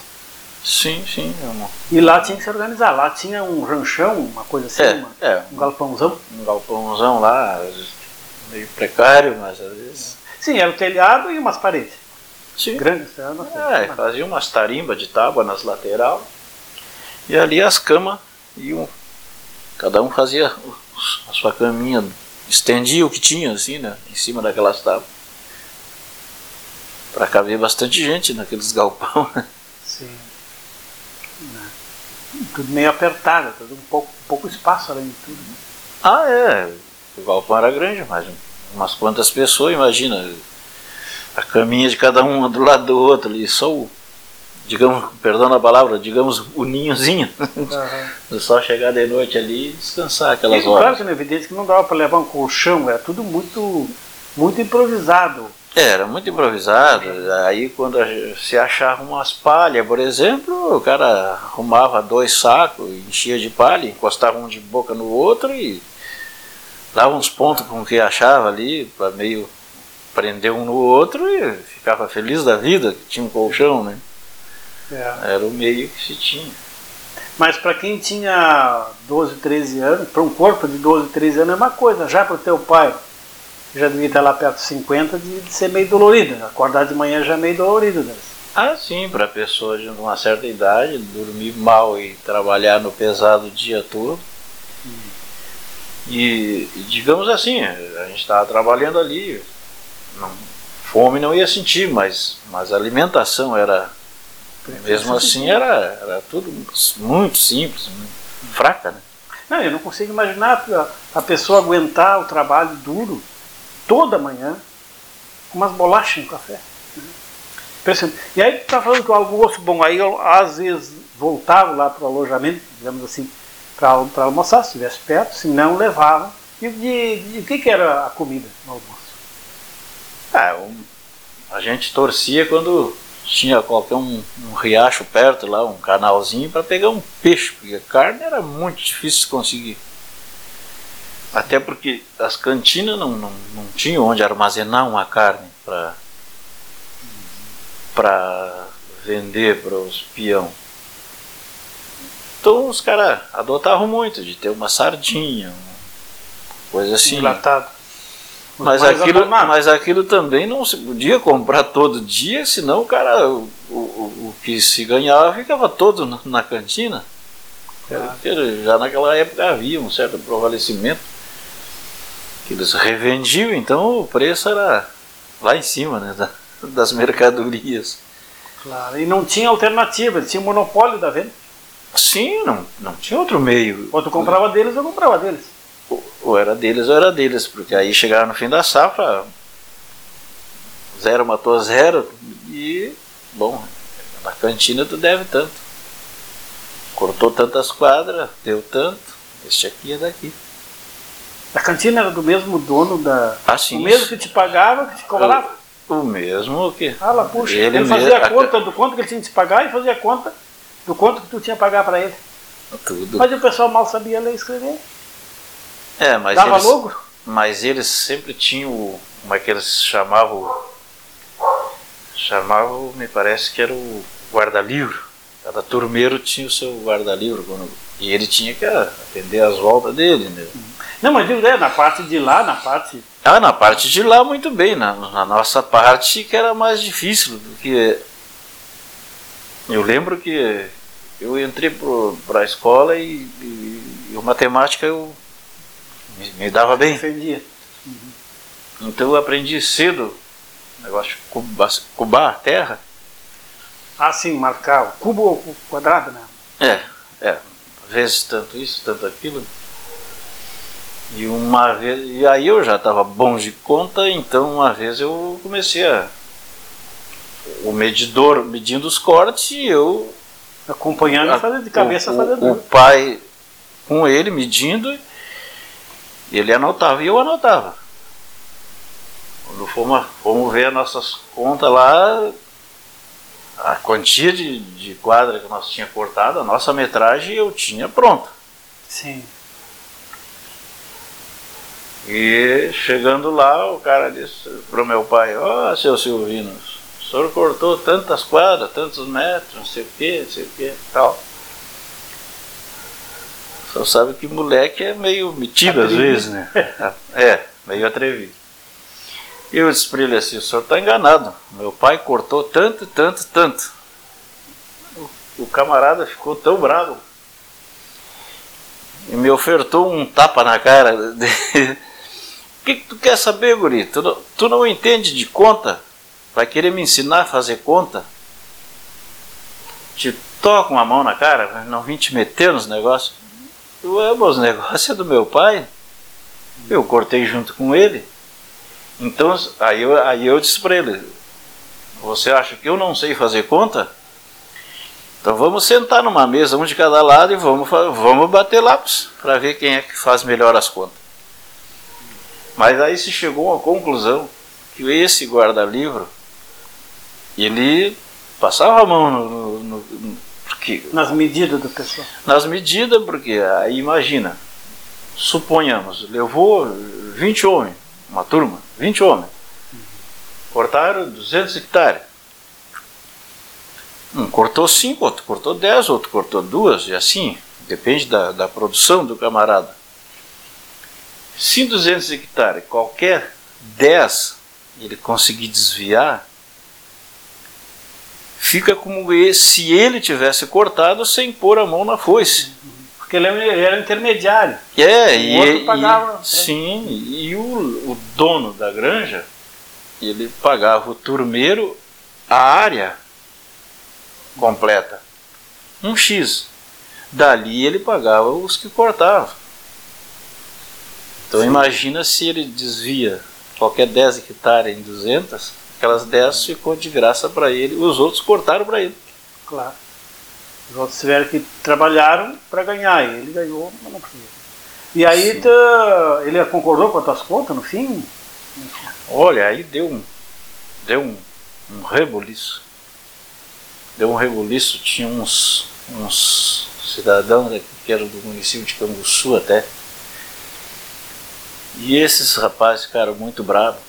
Sim, sim. é uma- E lá tinha que se organizar. Lá tinha um ranchão, uma coisa assim, É, uma- é. um galpãozão. Um galpãozão lá, meio precário, mas às vezes. Sim, era o telhado e umas paredes. Sim. Grandes, era uma É, fazia umas tarimbas de tábua nas lateral. E ali as camas iam. Cada um fazia a sua caminha, estendia o que tinha, assim, né? Em cima daquelas tábuas. Pra caber bastante gente naqueles galpão. <laughs> Sim. Né? Tudo meio apertado, tudo um pouco, pouco espaço além de tudo. né? ah, é. O galpão era grande, mas umas quantas pessoas, imagina. A caminha de cada um do lado do outro ali, só o. Digamos, perdão a palavra, digamos o ninhozinho. É só chegar de noite ali e descansar E, aquelas claro horas. que é evidente que não dava para levar um colchão, era tudo muito, muito improvisado. É, Era muito improvisado. Aí quando se achava umas palhas, por exemplo, o cara arrumava dois sacos, enchia de palha, encostava um de boca no outro e dava uns pontos com o que achava ali, para meio prender um no outro e ficava feliz da vida que tinha um colchão, né? É. Era o meio que se tinha. Mas para quem tinha 12, 13 anos, para um corpo de 12, 13 anos é uma coisa. Já para o teu pai, já devia estar lá perto de 50, de, de ser meio dolorido. né? Acordar de manhã já é meio dolorido. Né? Ah, sim, para pessoas de uma certa idade, dormir mal e trabalhar no pesado o dia todo. E, e digamos assim, a gente estava trabalhando ali, não- fome não ia sentir, mas, mas a alimentação era, mesmo assim, era, era tudo muito simples, muito fraca, né? Não, eu não consigo imaginar a, a pessoa aguentar o trabalho duro toda manhã com umas bolachas no café. Impressionante. E aí tu tá falando que o almoço, bom, aí eu às vezes voltava lá para o alojamento, digamos assim, para almoçar, se estivesse perto, se não levava. E de, de, o que, que era a comida no almoço? Ah, um- a gente torcia quando tinha qualquer um, um riacho perto lá, um canalzinho, para pegar um peixe, porque carne era muito difícil de conseguir. Até porque as cantinas não, não, não tinham onde armazenar uma carne para para vender para os peão. Então os caras adotavam muito de ter uma sardinha, uma coisa assim. Enlatado. Mas aquilo, mas aquilo também não se podia comprar todo dia, senão o cara, o, o, o que se ganhava ficava todo na, na cantina. Já naquela época havia um certo prevalecimento que eles revendiam, então o preço era lá em cima né, da- das mercadorias. Claro, e não tinha alternativa, eles tinham monopólio da venda. Sim, não, não tinha outro meio. Ou tu comprava deles ou comprava deles. Ou- era deles ou era deles, porque aí chegava no fim da safra, zero matou zero, e, bom, na cantina tu deve tanto. Cortou tantas quadras, deu tanto, este aqui é daqui. A cantina era do mesmo dono da. Ah, sim. o mesmo que te pagava, que te cobrava. O mesmo que. Ah, lá, puxa. Ele, Ele fazia mesmo- a conta do quanto que ele tinha que te pagar e fazia a conta do quanto que tu tinha que pagar para ele. Tudo. Mas o pessoal mal sabia ler e escrever. É, mas Dava eles, logo? mas eles sempre tinham, o- como é que eles chamavam? Chamavam, me parece que era o guarda-livro. Cada turmeiro tinha o seu guarda-livro. E ele tinha que atender as voltas dele. Né? Não, mas digo, é, na parte de lá, na parte. Ah, na parte de lá, muito bem. Na, na nossa parte que era mais difícil, porque eu lembro que eu entrei para a escola e, e, e matemática eu me, me dava bem. Defendia. Então eu aprendi cedo o negócio de cubar a terra. Ah, sim, marcar o cubo ou quadrado, né? É, é. vezes tanto isso, tanto aquilo. E uma vez, e aí eu já estava bom de conta, então uma vez eu comecei a o medidor medindo os cortes e eu acompanhando e fazendo de cabeça o, fazendo. O pai com ele medindo, ele anotava e eu anotava. Quando fomos, fomos ver as nossas contas lá, a quantia de, de quadra que nós tinha cortado, a nossa metragem eu tinha pronta. Sim. E chegando lá, o cara disse pro meu pai, ó oh, seu Silvino, o senhor cortou tantas quadras, tantos metros, não sei o que, não sei o que, tal. Só sabe que moleque é meio metido às vezes, né? É, meio atrevido. E eu disse para ele assim, o senhor está enganado. Meu pai cortou tanto, tanto, tanto. O camarada ficou tão bravo. E me ofertou um tapa na cara. O <laughs> que, que tu quer saber, guri? Tu não, tu não entende de conta? Vai querer me ensinar a fazer conta? Te toca uma mão na cara, não vim te meter nos negócios. Ué, os negócios do meu pai. Eu cortei junto com ele. Então, aí eu, aí eu disse para ele: Você acha que eu não sei fazer conta? Então vamos sentar numa mesa, um de cada lado, e vamos, vamos bater lápis para ver quem é que faz melhor as contas. Mas aí se chegou uma conclusão que esse guarda-livro ele passava a mão no, porque, nas medidas do pessoal. Nas medidas, porque aí imagina, suponhamos, levou 20 homens, uma turma, 20 homens. Cortaram 200 hectares. Um cortou 5, outro cortou 10, outro cortou 2, e assim, depende da, da produção do camarada. Se em 200 hectares qualquer 10 ele conseguir desviar, fica como se ele tivesse cortado sem pôr a mão na foice. Porque ele era intermediário. É, o e, outro pagava. E, sim, e o, o dono da granja, ele pagava o turmeiro a área completa. Um X. Dali ele pagava os que cortavam. Então Sim. imagina se ele desvia qualquer 10 hectares em 200, aquelas 10 ficou de graça para ele, os outros cortaram para ele. Claro. Os outros tiveram que trabalharam para ganhar, e ele ganhou, mas não precisa. E aí tá, ele concordou com as tuas contas no fim? Olha, aí deu um, deu um, um reboliço. Deu um reboliço, tinha uns, uns cidadãos que eram do município de Canguçu até. E esses rapazes ficaram muito bravos.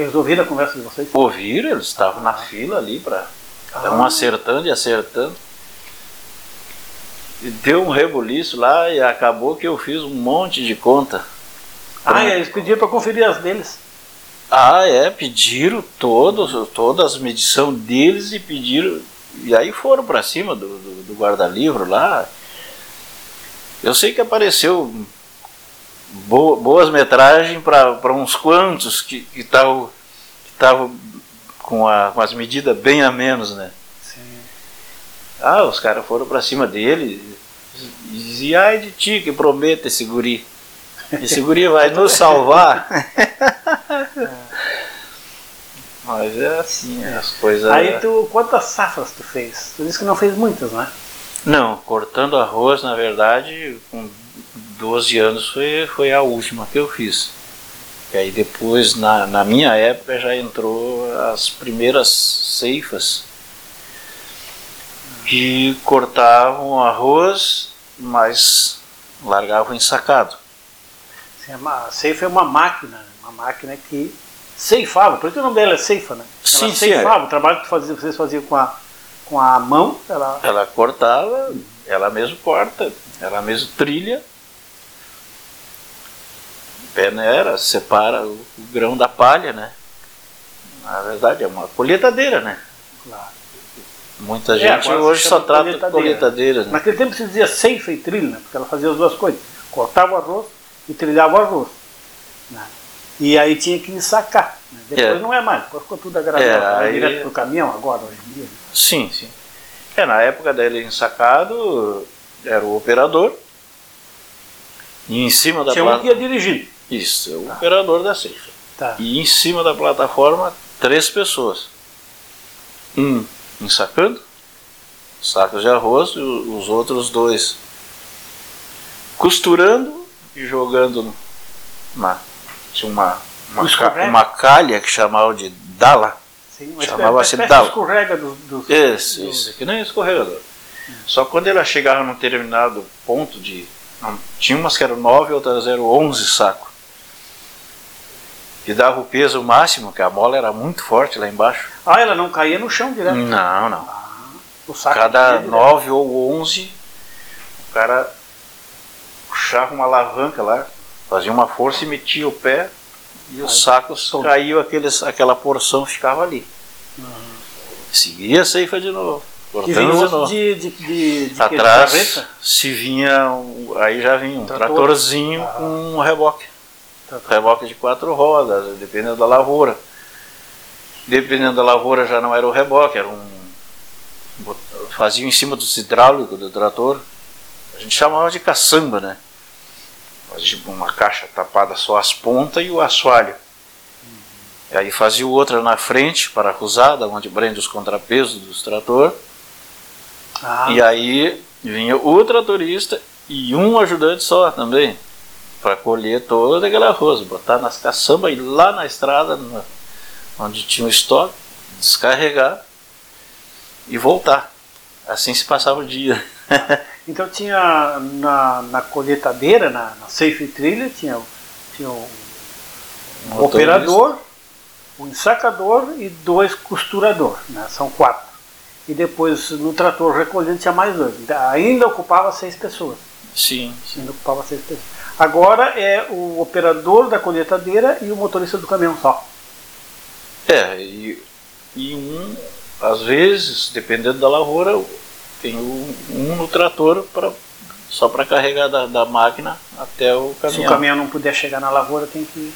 Eles ouviram a conversa de vocês? Ouviram, eles estavam na fila ali para ah. um acertando e acertando deu um rebuliço lá e acabou que eu fiz um monte de conta. Ah, e eles pediram para conferir as deles. Ah, é, pediram todos, todas as medições deles e pediram. E aí foram para cima do, do, do guarda-livro lá. Eu sei que apareceu boas metragens para uns quantos que estavam que com, com as medidas bem a menos, né? Ah, os caras foram para cima dele e diziam, ai de ti que promete esse guri. Esse guri vai nos salvar. <laughs> Mas é assim, é. as coisas. Aí tu, quantas safras tu fez? Tu disse que não fez muitas, né? Não, cortando arroz, na verdade, com 12 anos foi, foi a última que eu fiz. E aí depois, na, na minha época, já entrou as primeiras ceifas que cortavam arroz, mas largavam ensacado. Sim, a ceifa é uma máquina, uma máquina que ceifava, por isso o nome dela é ceifa, né? Ela sim, ceifava, sim, é. o trabalho que fazia, vocês faziam com a, com a mão, ela... Ela cortava, ela mesmo corta, ela mesmo trilha, peneira, separa o, o grão da palha, né? Na verdade é uma colheitadeira, né? Claro. Muita é, gente é, hoje só trata colheitadeira. colheitadeira né? Naquele tempo se dizia ceifa e trilha, né? porque ela fazia as duas coisas. Cortava o arroz e trilhava o arroz. Né? E aí tinha que ensacar. Né? Depois é. não é mais, depois ficou tudo agradável. É, aí... direto o caminhão agora, hoje em dia. Sim, sim. É, na época dele ensacado, era o operador. E em cima da Tinha um que ia dirigindo. Isso, é o operador da ceifa. Tá. E em cima da plataforma, três pessoas. Um ensacando sacos de arroz e os outros dois costurando e jogando na. Tinha uma, uma, Um ca- uma calha que chamavam de dala. Sim, Chamava-se dala. escorrega do, do, Isso, do- isso, que nem escorregador. Só que quando ela chegava num determinado ponto de. não, tinha umas que eram 9 outras eram 11 sacos. Que dava o peso máximo, que a mola era muito forte lá embaixo. Ah, ela não caía no chão direto. Não, não. O saco Cada. 9 ou 11, o cara puxava uma alavanca lá, fazia uma força e metia o pé e sacos todo. caíam, aqueles, aquela porção ficava ali. Seguia a ceifa de novo. Cortando de de, de, de, Atrás se vinha, um- aí já vinha um Trator? tratorzinho Ah. com um reboque. Reboque de quatro rodas, dependendo da lavoura. Dependendo da lavoura já não era o reboque, era um. Fazia em cima dos hidráulicos do trator. A gente chamava de caçamba, né? Fazia uma caixa tapada só as pontas e o assoalho. E aí fazia outra na frente, parafusada, onde prende os contrapesos dos trator. Ah, E aí vinha o tratorista e um ajudante só também, para colher todo aquele arroz, botar nas caçambas e ir lá na estrada, na- onde tinha o estoque, descarregar e voltar. Assim se passava o dia. <laughs> Então tinha na, na colheitadeira, na, na safe trilha, tinha, tinha Um o operador, o ensacador e dois costurador, né? são quatro. E depois no trator recolhendo tinha mais dois. Ainda ocupava seis pessoas. Sim, Ainda ocupava seis pessoas. Agora é o operador da colheitadeira e o motorista do caminhão só. É, e, e um, às vezes, dependendo da lavoura, tem um, um no trator pra, só para carregar da, da máquina até o Se caminhão. o caminhão não puder chegar na lavoura, tem que.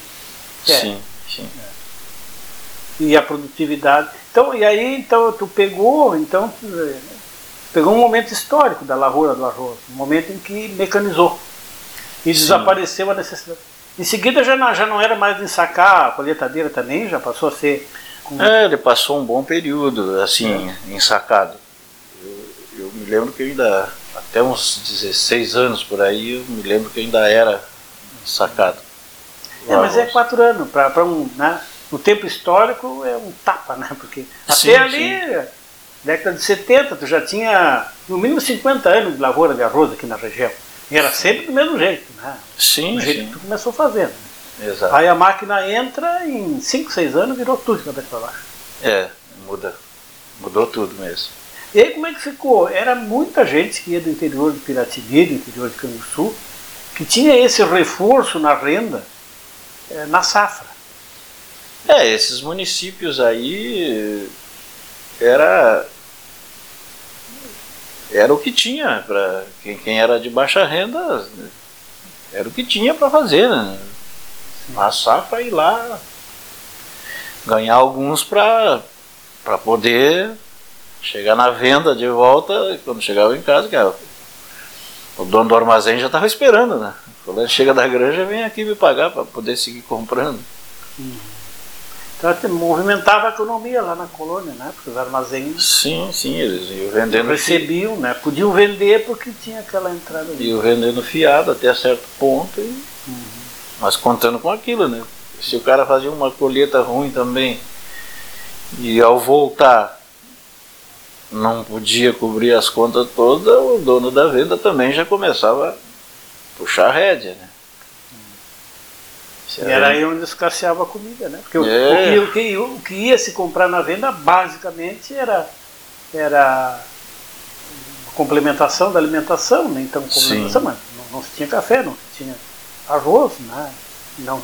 É. Sim, sim. E a produtividade. Então, e aí então tu pegou, então eh, pegou um momento histórico da lavoura do arroz, um momento em que mecanizou. E Sim. desapareceu a necessidade. Em seguida já não, já não era mais de ensacar a colheitadeira também, já passou a ser com É, ele passou um bom período, assim, ensacado. Eu, eu me lembro que ainda, até uns 16 anos por aí, eu me lembro que ainda era ensacado. É, mas é quatro anos. Para um, né, no tempo histórico é um tapa, né? Porque Sim, até ali, década de 70, tu já tinha no mínimo 50 anos de lavoura de arroz aqui na região. E era sempre do mesmo jeito, né? Sim, Do jeito sim, que tu começou fazendo. exato. Aí a máquina entra em 5, 6 anos virou tudo de cabeça para baixo. É, muda. Mudou tudo mesmo. E aí como é que ficou? Era muita gente que ia do interior de Piratini, do interior de Canguçu, que tinha esse reforço na renda eh, na safra. É, esses municípios aí era era o que tinha para quem, quem era de baixa renda era o que tinha para fazer, né? A safra ir lá ganhar alguns para para poder chegar na venda de volta quando chegava em casa, o dono do armazém já estava esperando, né? Quando chega da granja, vem aqui me pagar para poder seguir comprando. Então até movimentava a economia lá na colônia, né? Porque os armazéns Sim, sim, eles iam vendendo, recebiam, né? Podiam vender porque tinha aquela entrada ali. iam vendendo fiado até certo ponto, e- mas contando com aquilo, né? Se o cara fazia uma colheita ruim também e ao voltar não podia cobrir as contas todas, o dono da venda também já começava a puxar a rédea, né? E era aí onde escasseava a comida, né? Porque o- É. o, que, o, que, o que ia se comprar na venda basicamente era, era complementação da alimentação, né? Então, complementação, mas não, não se tinha café, não se tinha arroz, né? Não,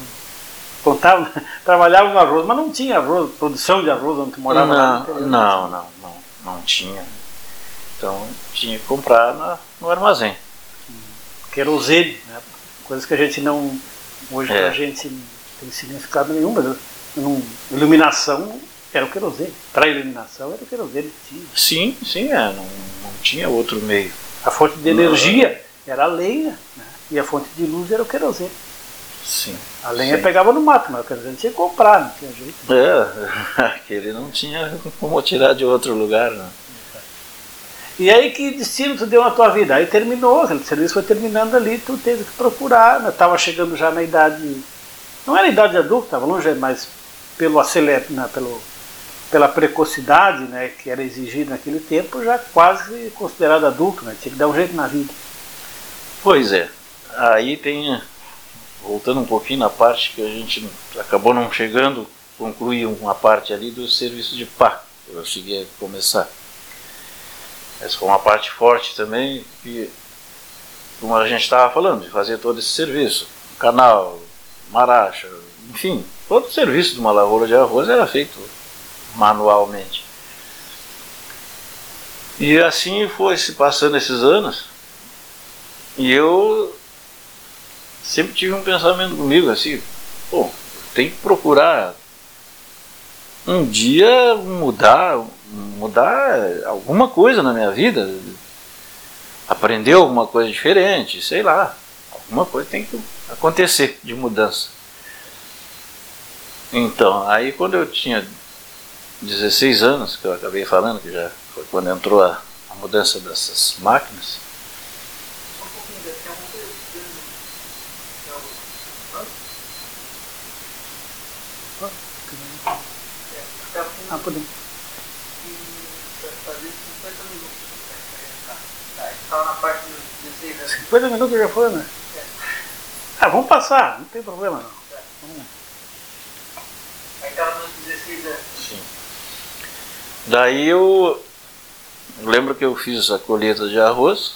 contava, <laughs> trabalhava no arroz, mas não tinha arroz, produção de arroz onde morava não, interior. não, não, não, não tinha. Então tinha que comprar na- no armazém. querosene, né? coisas que a gente não. Hoje É. a gente não tem significado nenhum, mas não, iluminação era o querosene. Para iluminação era o querosene que tinha. Sim, sim, é, não, não tinha outro meio. A fonte de energia era a lenha né? e a fonte de luz era o querosene. Sim. A lenha Sim. pegava no mato, mas o querosene tinha que comprar, não tinha jeito. É, <laughs> aquele não tinha como tirar de outro lugar. Né? E aí que destino tu deu na tua vida? Aí terminou, aquele serviço foi terminando ali, tu teve que procurar, né? Tava chegando já na idade. Não era idade adulta, estava longe, mas pelo aceler, né? pelo, pela precocidade né? que era exigida naquele tempo, já quase considerado adulto, né? Tinha que dar um jeito na vida. Pois é. Aí tem, voltando um pouquinho na parte que a gente acabou não chegando, concluir uma parte ali do serviço de pá, eu cheguei a começar. Essa foi uma parte forte também, que, como a gente estava falando, de fazer todo esse serviço. Canal, maracha, enfim, todo o serviço de uma lavoura de arroz era feito manualmente. E assim foi se passando esses anos. E eu sempre tive um pensamento comigo assim, pô, tem que procurar um dia mudar, mudar alguma coisa na minha vida, aprender alguma coisa diferente, sei lá, alguma coisa tem que acontecer de mudança. Então, aí quando eu tinha 16 anos, que eu acabei falando, que já foi quando entrou a, a mudança dessas máquinas, Ah, podemos. Estava na parte dos 16 anos. 50 minutos já foi, né? Ah, vamos passar, não tem problema não. Aí estava nos 16 anos. Sim. Daí eu lembro que eu fiz a colheita de arroz,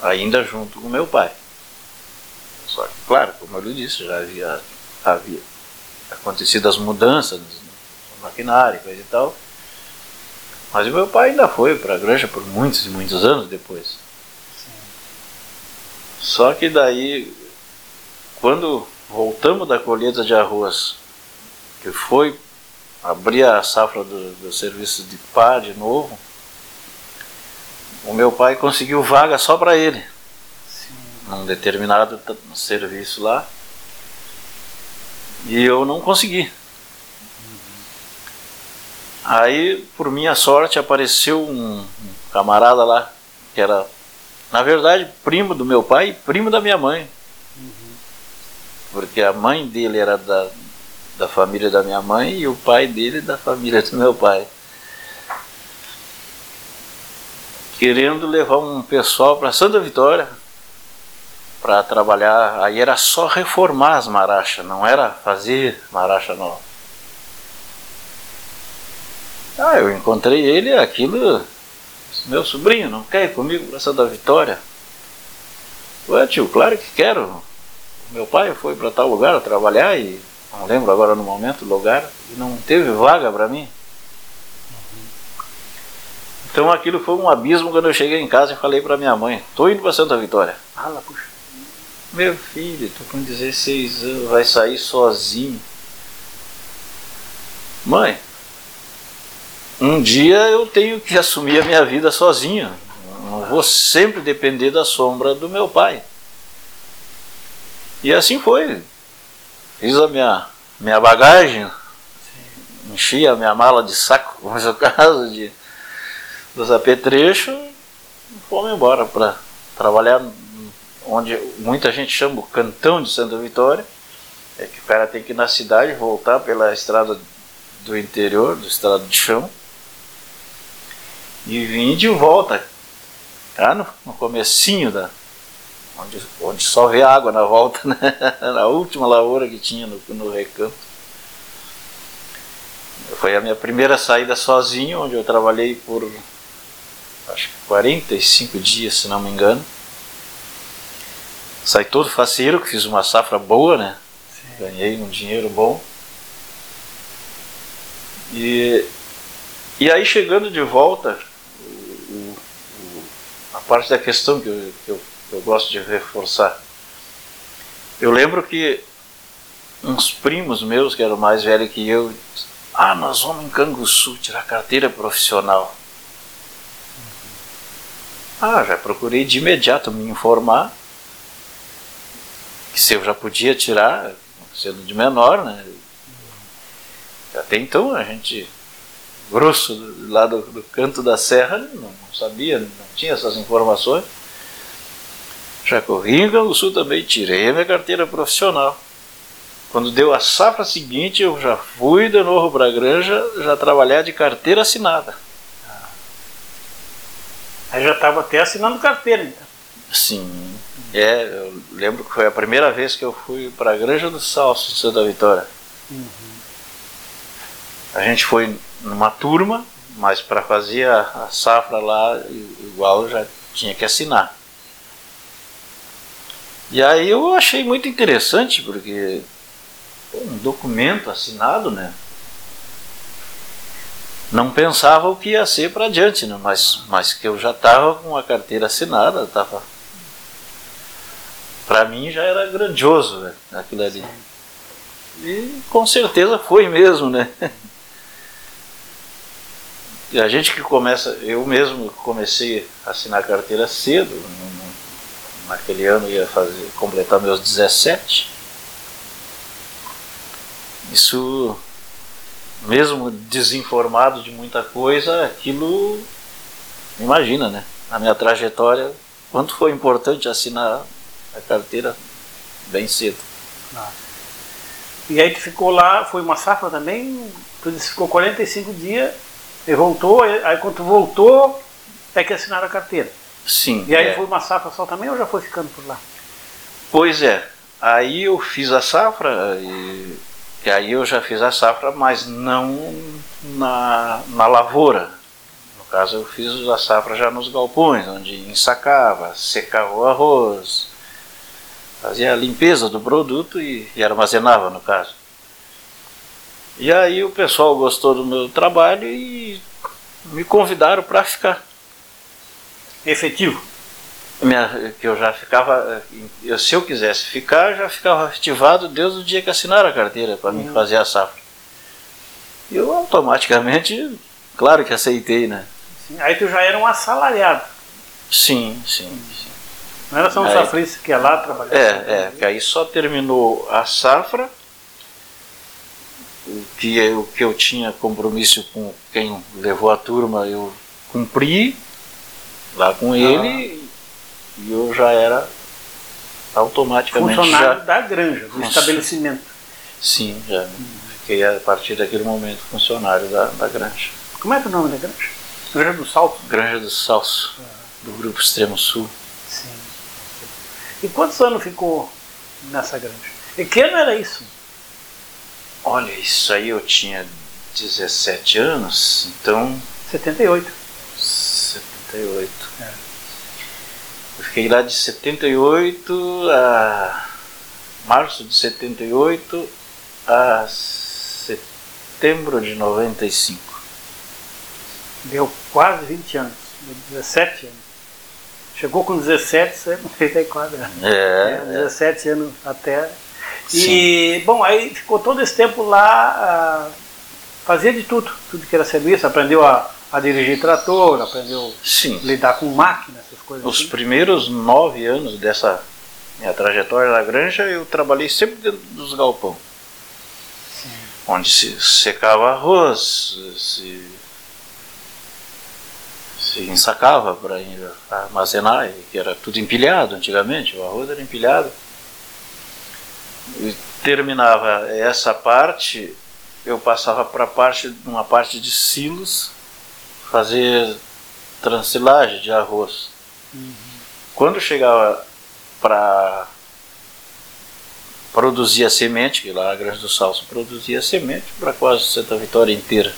ainda junto com meu pai. Só que, claro, como eu lhe disse, já havia, havia acontecido as mudanças no maquinário e coisa e tal. Mas o meu pai ainda foi para a granja por muitos e muitos anos depois. Só que daí, quando voltamos da colheita de arroz, que foi abrir a safra do, do serviço de pá de novo, o meu pai conseguiu vaga só para ele, num determinado serviço lá, e eu não consegui. Aí, por minha sorte, apareceu um, camarada lá, que era, na verdade, primo do meu pai e primo da minha mãe. Porque a mãe dele era da, da família da minha mãe e o pai dele da família do meu pai. Querendo levar um pessoal para Santa Vitória para trabalhar. Aí era só reformar as marachas, não era fazer maracha nova. Ah, eu encontrei ele, aquilo, meu sobrinho, não quer ir comigo para Santa Vitória? Ué, tio, claro que quero. Meu pai foi para tal lugar trabalhar e não lembro agora no momento o lugar e não teve vaga para mim. Então aquilo foi um abismo quando eu cheguei em casa e falei para minha mãe: "Tô indo para Santa Vitória". Ah, lá, puxa. Meu filho, tô com 16 anos, vai sair sozinho. Mãe, um dia eu tenho que assumir a minha vida sozinho. Não vou sempre depender da sombra do meu pai. E assim foi. Fiz a minha, minha bagagem, enchi a minha mala de saco, como é o caso, de, dos apetrechos, e fomos embora para trabalhar onde muita gente chama o cantão de Santa Vitória. É que o cara tem que ir na cidade, voltar pela estrada do interior, do estrada de chão, e vir de volta, tá no, no comecinho da, onde, onde só vê água na volta, <laughs> né? na última lavoura que tinha no, no recanto. Foi a minha primeira saída sozinho, onde eu trabalhei por acho que 45 dias, se não me engano. Saí todo faceiro, que fiz uma safra boa, né? Ganhei um dinheiro bom. E, e aí chegando de volta, a parte da questão que eu, que eu eu gosto de reforçar. Eu lembro que uns primos meus, que eram mais velhos que eu, ah, nós vamos em Canguçu tirar carteira profissional. Ah, já procurei de imediato me informar que se eu já podia tirar, sendo de menor, né? Até então a gente, grosso, lá do, do canto da serra, não, não sabia, não tinha essas informações. Já corri em Rio Sul também, tirei a minha carteira profissional. Quando deu a safra seguinte, eu já fui de novo para a granja, já trabalhar de carteira assinada. Aí já estava até assinando carteira, então. Sim. É, eu lembro que foi a primeira vez que eu fui para a Granja do Salso, de Santa Vitória. Uhum. A gente foi numa turma, mas para fazer a, safra lá, igual já tinha que assinar. E aí eu achei muito interessante, porque um documento assinado, né? Não pensava o que ia ser para adiante, né? mas, mas que eu já estava com a carteira assinada, estava para mim já era grandioso né, aquilo ali. E com certeza foi mesmo, né? <laughs> A gente que começa, eu mesmo comecei a assinar carteira cedo, naquele ano ia fazer, completar meus 17. Isso, mesmo desinformado de muita coisa, aquilo, imagina, né? Na minha trajetória, quanto foi importante assinar a carteira bem cedo. Ah. E aí tu ficou lá, foi uma safra também, tu ficou 45 dias e voltou, aí quando voltou é que assinaram a carteira. Sim. E aí é. foi uma safra só também ou já foi ficando por lá? Pois é, aí eu fiz a safra e, e aí eu já fiz a safra, mas não na, na lavoura. No caso eu fiz a safra já nos galpões, onde ensacava, secava o arroz, fazia a limpeza do produto e, e armazenava no caso. E aí o pessoal gostou do meu trabalho e me convidaram para ficar. Efetivo? Minha, que eu já ficava, eu, se eu quisesse ficar, já ficava ativado desde o dia que assinaram a carteira para mim uhum. fazer a safra. E eu automaticamente, claro que aceitei, né? Sim, aí tu já era um assalariado. Sim, sim. sim. Não era só um safrista que ia lá trabalhar? É, é, que aí só terminou a safra, o que, o que eu tinha compromisso com quem levou a turma, eu cumpri lá com ele ah. e eu já era automaticamente. Funcionário já, da granja, do estabelecimento. Sim, já fiquei a partir daquele momento funcionário da, da granja. Como é que é o nome da granja? Granja do Salso? Granja do Salso, do Grupo Extremo Sul. Sim. E quantos anos ficou nessa granja? E que ano era isso? Olha, isso aí eu tinha 17 anos, então. 78. 78. É. Eu fiquei lá de 78 a março de 78 a setembro de 95. Deu quase 20 anos, 17 anos. Chegou com 17, 74 anos. É, é, 17 é. anos até. E, Sim. bom, aí ficou todo esse tempo lá, uh, fazia de tudo, tudo que era serviço, aprendeu a, a dirigir trator, aprendeu Sim. a lidar com máquina, essas coisas. Os assim. primeiros nove anos dessa minha trajetória na granja, eu trabalhei sempre dentro dos galpões. Onde se secava arroz, se se ensacava para armazenar, que era tudo empilhado antigamente, o arroz era empilhado. E terminava essa parte, eu passava para parte, uma parte de silos, fazer transilagem de arroz. Uhum. Quando chegava para produzir a semente, que lá a Grande do Salso produzia semente para quase Santa Vitória inteira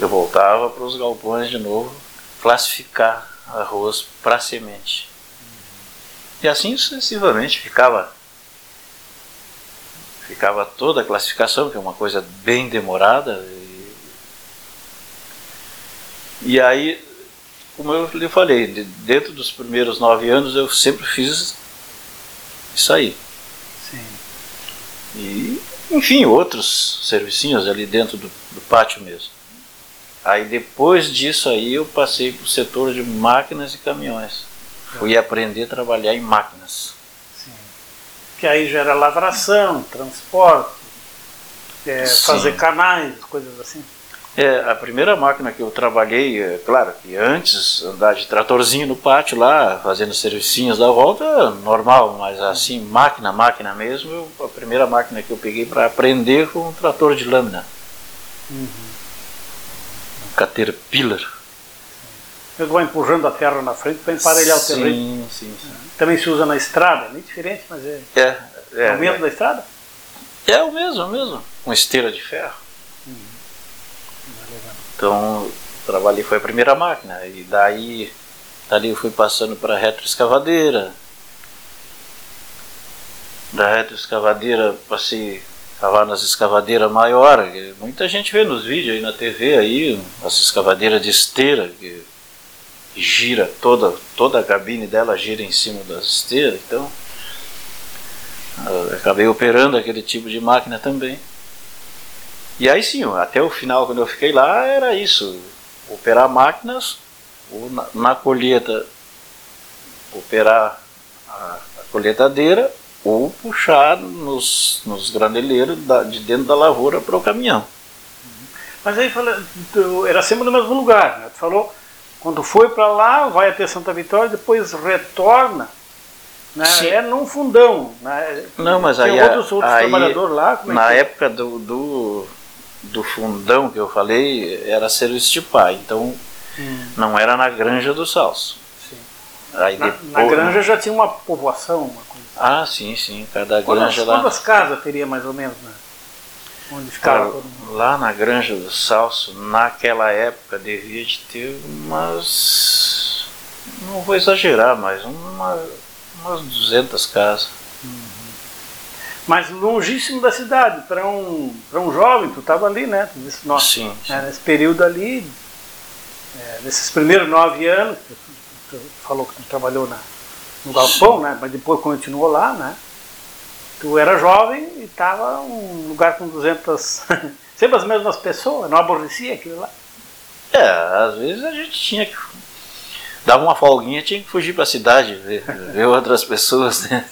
eu voltava para os galpões de novo, classificar arroz para semente. Uhum. E assim sucessivamente ficava ficava toda a classificação, que é uma coisa bem demorada. E, e aí, como eu lhe falei, dentro dos primeiros nove anos eu sempre fiz isso aí. Sim. E, enfim, outros servicinhos ali dentro do, do pátio mesmo. Aí depois disso aí eu passei para o setor de máquinas e caminhões. Fui aprender a trabalhar em máquinas. Sim. Que aí já era lavração, transporte, é, Sim. fazer canais, coisas assim. É, a primeira máquina que eu trabalhei, é, claro que antes andar de tratorzinho no pátio lá, fazendo servicinhos da volta, normal, mas assim, máquina, máquina mesmo, eu- a primeira máquina que eu peguei para aprender foi um trator de lâmina. Um Caterpillar. Ele vai empurrando a terra na frente para emparelhar o terreno. Sim, sim, sim. Também se usa na estrada, é meio diferente, mas é, É, é, é o mesmo da estrada? é o mesmo, é o mesmo. Com esteira de ferro. Então, trabalhei, foi a primeira máquina. E daí, dali eu fui passando para a retroescavadeira. Da retroescavadeira passei a cavar nas escavadeiras maiores. que Muita gente vê nos vídeos aí na TV aí, as escavadeiras de esteira, que gira toda, toda a cabine dela gira em cima das esteiras. Então, acabei operando aquele tipo de máquina também. E aí sim, até o final, quando eu fiquei lá, era isso: operar máquinas, ou na, na colheita, operar a, a colheitadeira, ou puxar nos, nos graneleiros da- de dentro da lavoura para o caminhão. Mas aí fala, era sempre no mesmo lugar, né? Tu falou, quando foi para lá, vai até Santa Vitória, depois retorna. Né? É num fundão. Né? Não, mas Tem aí, outros, outros aí trabalhadores lá. É na que- época do, do, do fundão que eu falei, era serviço de pai, então Hum, não era na granja do Salso. na, depois, na granja já tinha uma povoação, uma coisa. Ah, sim, sim, cada Quantas, granja lá. quantas casas teria mais ou menos, né? Onde ficava Cara, lá na Granja do Salso, naquela época, devia de ter umas. Não vou exagerar, mas uma, umas 200 casas. Mas longíssimo da cidade, para um, um jovem, tu estava ali, né? Tu disse, nossa, Sim, sim. né, nesse período ali, é, nesses primeiros nove anos, tu, tu falou que tu trabalhou na, no galpão, né? Mas depois continuou lá, né? Tu era jovem e estava um lugar com 200, <laughs> sempre as mesmas pessoas, não aborrecia aquilo lá. É, às vezes a gente tinha que. Dava uma folguinha, tinha que fugir para a cidade, ver, ver outras pessoas, né?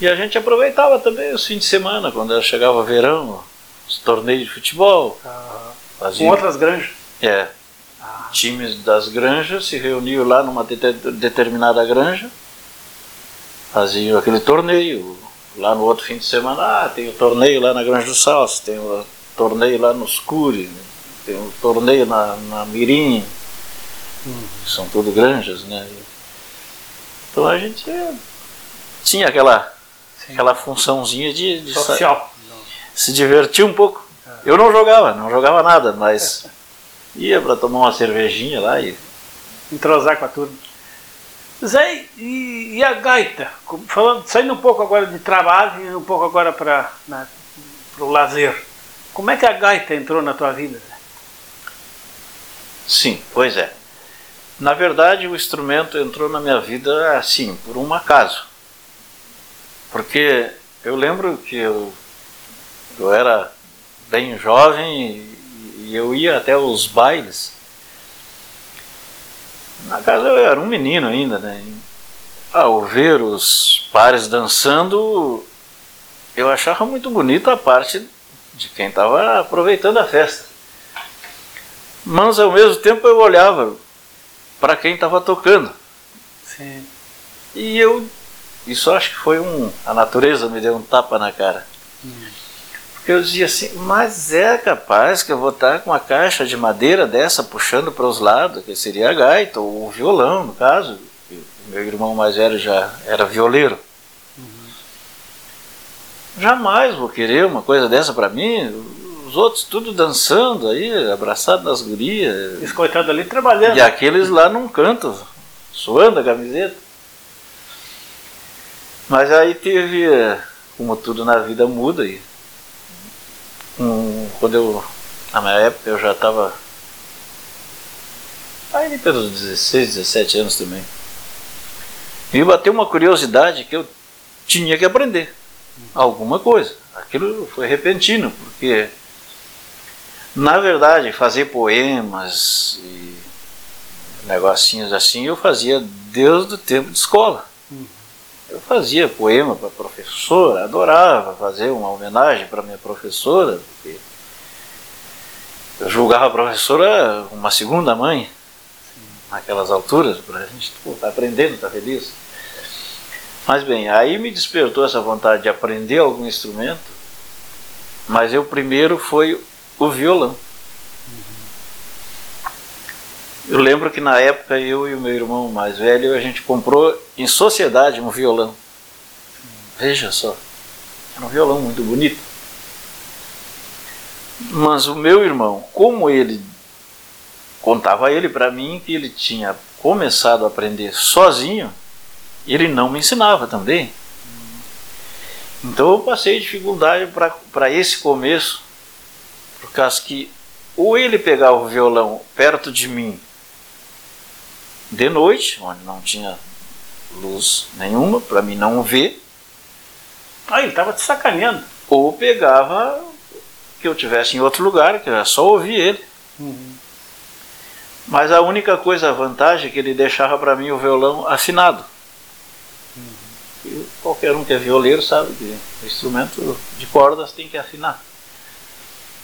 E a gente aproveitava também os fins de semana, quando chegava verão, os torneios de futebol. Com Fazia, outras granjas. é, Ah, times das granjas se reuniam lá numa dete- determinada granja, faziam aquele torneio. Lá no outro fim de semana, ah, tem o torneio lá na Granja do Salso, tem o torneio lá no Escure, tem o torneio na, na Mirim, que são tudo granjas, né? Então a gente eh, tinha aquela, sim. aquela funçãozinha de, de Social. se divertir um pouco. Eu não jogava, não jogava nada, mas <laughs> ia para tomar uma cervejinha lá e entrosar com a turma. Zé, e, e a gaita? Falando, saindo um pouco agora de trabalho e um pouco agora para o lazer. Como é que a gaita entrou na tua vida? Zé? Sim, pois é. Na verdade, o instrumento entrou na minha vida assim, por um acaso. Porque eu lembro que eu, eu era bem jovem e, e eu ia até os bailes. Na casa eu era um menino ainda, né? Ao ver os pares dançando, eu achava muito bonita a parte de quem estava aproveitando a festa. Mas ao mesmo tempo eu olhava para quem estava tocando. Sim. E eu. Isso acho que foi um. A natureza me deu um tapa na cara. Porque eu dizia assim, mas é capaz que eu vou estar com uma caixa de madeira dessa puxando para os lados, que seria a gaita, ou o violão, no caso. Meu irmão mais velho já era violeiro. Jamais vou querer uma coisa dessa para mim. Os outros tudo dançando aí, abraçado nas gurias. Esse coitado ali trabalhando. E aqueles lá num canto, suando a camiseta. Mas aí teve, como tudo na vida muda, e um, quando eu, na minha época, eu já estava aí pelos 16, 17 anos também. E bateu uma curiosidade que eu tinha que aprender alguma coisa. Aquilo foi repentino, porque Na verdade, fazer poemas e negocinhos assim eu fazia desde o tempo de escola. Eu fazia poema para professora, adorava fazer uma homenagem para minha professora, porque eu julgava a professora uma segunda mãe naquelas alturas, para a gente estar tá aprendendo, tá feliz. Mas bem, aí me despertou essa vontade de aprender algum instrumento, mas eu primeiro foi o violão. Eu lembro que na época eu e o meu irmão mais velho a gente comprou em sociedade um violão. Veja só, era um violão muito bonito. Mas o meu irmão, como ele contava ele para mim que ele tinha começado a aprender sozinho, ele não me ensinava também. Então eu passei dificuldade para esse começo, por causa que ou ele pegava o violão perto de mim de noite, onde não tinha luz nenhuma, para mim não ver. Ah, ele estava te sacaneando. Ou pegava que eu tivesse em outro lugar, que era só ouvir ele. Uhum. Mas a única coisa, a vantagem, é que ele deixava para mim o violão afinado. Uhum. qualquer um que é violeiro sabe que o instrumento de cordas tem que afinar.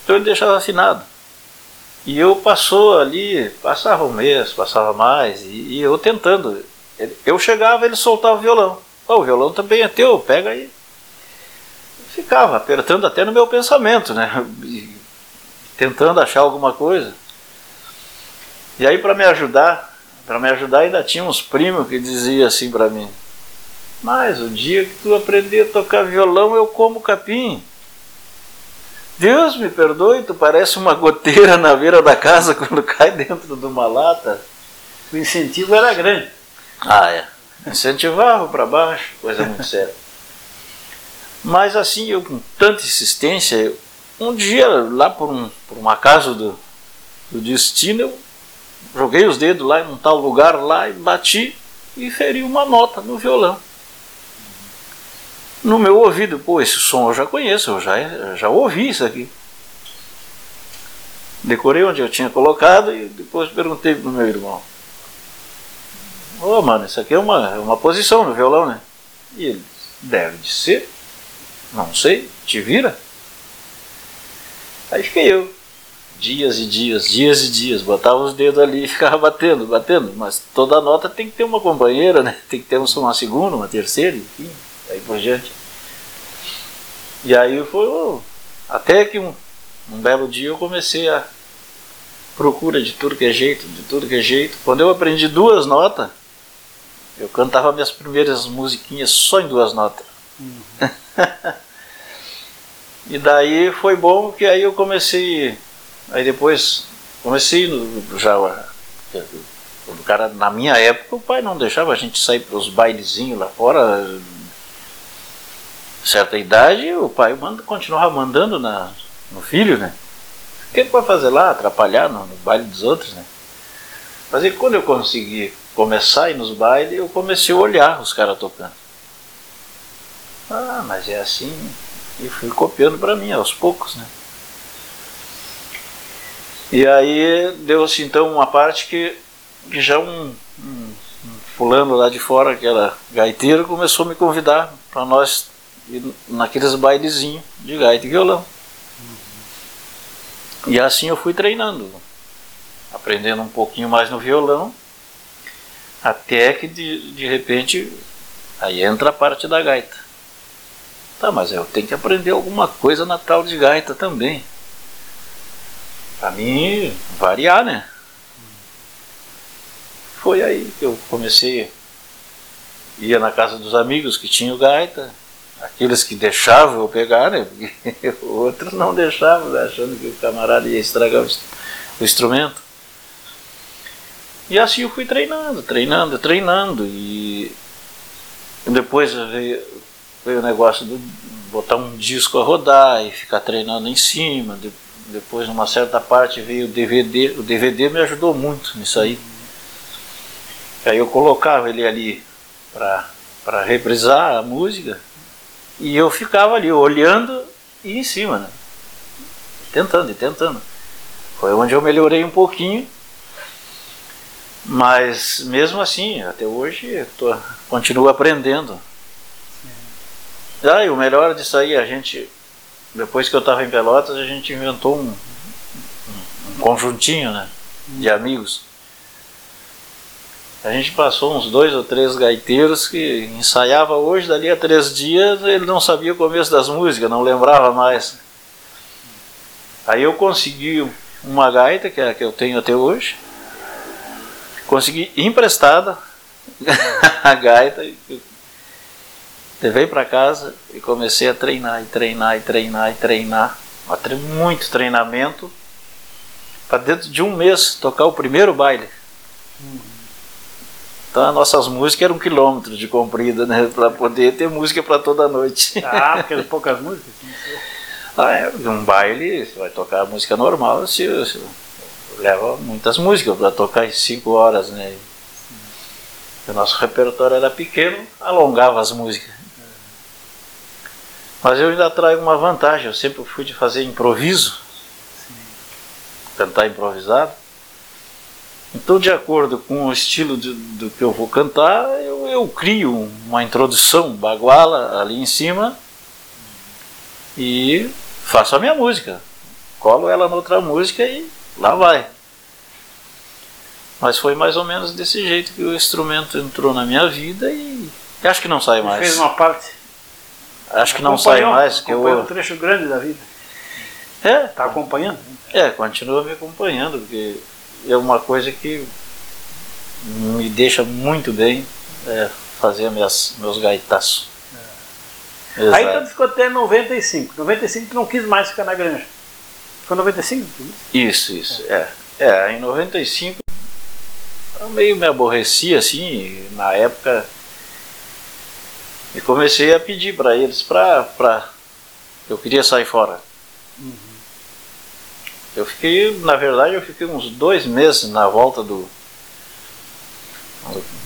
Então ele deixava afinado. E eu passou ali, passava um mês, passava mais, e, e eu tentando. Eu chegava, ele soltava o violão. Oh, o violão também é teu, pega aí. ficava apertando até no meu pensamento, né? E, tentando achar alguma coisa. E aí para me ajudar, para me ajudar ainda tinha uns primos que diziam assim para mim: "Mas o dia que tu aprender a tocar violão, eu como capim". Deus me perdoe, tu parece uma goteira na beira da casa quando cai dentro de uma lata. O incentivo era grande. Ah, é. Incentivava para baixo, coisa muito <laughs> séria. Mas assim, eu com tanta insistência, um dia lá por, um, por um acaso do, do destino, eu joguei os dedos lá em um tal lugar lá e bati e feri uma nota no violão no meu ouvido, pô, esse som eu já conheço, eu já, já ouvi isso aqui. Decorei onde eu tinha colocado e depois perguntei pro meu irmão. Ô oh, mano, isso aqui é uma, é uma posição no violão, né? E ele deve de ser. Não sei, te vira. Aí fiquei eu. Dias e dias, dias e dias, botava os dedos ali e ficava batendo, batendo. Mas toda nota tem que ter uma companheira, né? Tem que ter uma segunda, uma terceira, enfim aí por diante. E aí foi oh, até que um, um belo dia eu comecei a procura de tudo que é jeito, de tudo que é jeito. Quando eu aprendi duas notas, eu cantava minhas primeiras musiquinhas só em duas notas. Uhum. <laughs> e daí foi bom que aí eu comecei, aí depois comecei no, já o cara na minha época o pai não deixava a gente sair para os bailezinhos lá fora certa idade, o pai manda, continuava mandando na, no filho, né? O que ele vai fazer lá? Atrapalhar no, no baile dos outros, né? Mas aí, quando eu consegui começar a ir nos bailes, eu comecei a olhar os caras tocando. Ah, mas é assim. E fui copiando para mim aos poucos, né? E aí deu-se então uma parte que, que já um, um, um fulano lá de fora, que era gaiteiro, começou a me convidar para nós e naqueles bailezinhos de gaita e violão. E assim eu fui treinando, aprendendo um pouquinho mais no violão, até que de, de repente aí entra a parte da gaita. Tá, mas eu tenho que aprender alguma coisa na tal de gaita também. Pra mim variar, né? Foi aí que eu comecei. Ia na casa dos amigos que tinham gaita, aqueles que deixavam eu pegar, né? <laughs> Outros não deixavam, né? achando que o camarada ia estragar o instrumento. E assim eu fui treinando, treinando, treinando. E depois veio, veio o negócio de botar um disco a rodar e ficar treinando em cima. depois, numa certa parte, veio o DVD. O DVD me ajudou muito nisso aí. Aí eu colocava ele ali para reprisar a música e eu ficava ali olhando e em cima, né? Tentando e tentando. Foi onde eu melhorei um pouquinho. Mas mesmo assim, até hoje, tô, continuo aprendendo. Ah, e o melhor disso aí, a gente, depois que eu estava em Pelotas, a gente inventou um, um, conjuntinho né, de amigos. A gente passou uns dois ou três gaiteiros que ensaiava hoje, dali a três dias ele não sabia o começo das músicas, não lembrava mais. Aí eu consegui uma gaita, que é a que eu tenho até hoje, consegui emprestada <laughs> a gaita, levei para casa e comecei a treinar, e treinar, e treinar, e treinar. Muito treinamento para dentro de um mês tocar o primeiro baile. Então as nossas músicas eram um quilômetro de comprida, né? <laughs> Para poder ter música para toda noite. Ah, porque eram poucas músicas? <laughs> ah, é, um baile, você vai tocar música normal, se, se leva muitas músicas para tocar em cinco horas, né? O nosso repertório era pequeno, alongava as músicas. Mas eu ainda trago uma vantagem, eu sempre fui de fazer improviso, cantar improvisado. Então, de acordo com o estilo de, do que eu vou cantar, eu, eu crio uma introdução baguala ali em cima e faço a minha música. Colo ela noutra música e lá vai. Mas foi mais ou menos desse jeito que o instrumento entrou na minha vida e acho que não sai mais. Fez uma parte. Acho que não sai mais. Que eu... um trecho grande da vida. É. Está acompanhando? É, continua me acompanhando, porque é uma coisa que me deixa muito bem é, fazer minhas, meus gaitaços. É. Aí tu ficou até 95. 95 tu não quis mais ficar na granja. Foi 95? Isso, isso. É. é, em 95 eu meio me aborreci assim, na época. E comecei a pedir para eles pra, pra. Eu queria sair fora. Uhum. Eu fiquei, na verdade, eu fiquei uns dois meses na volta do,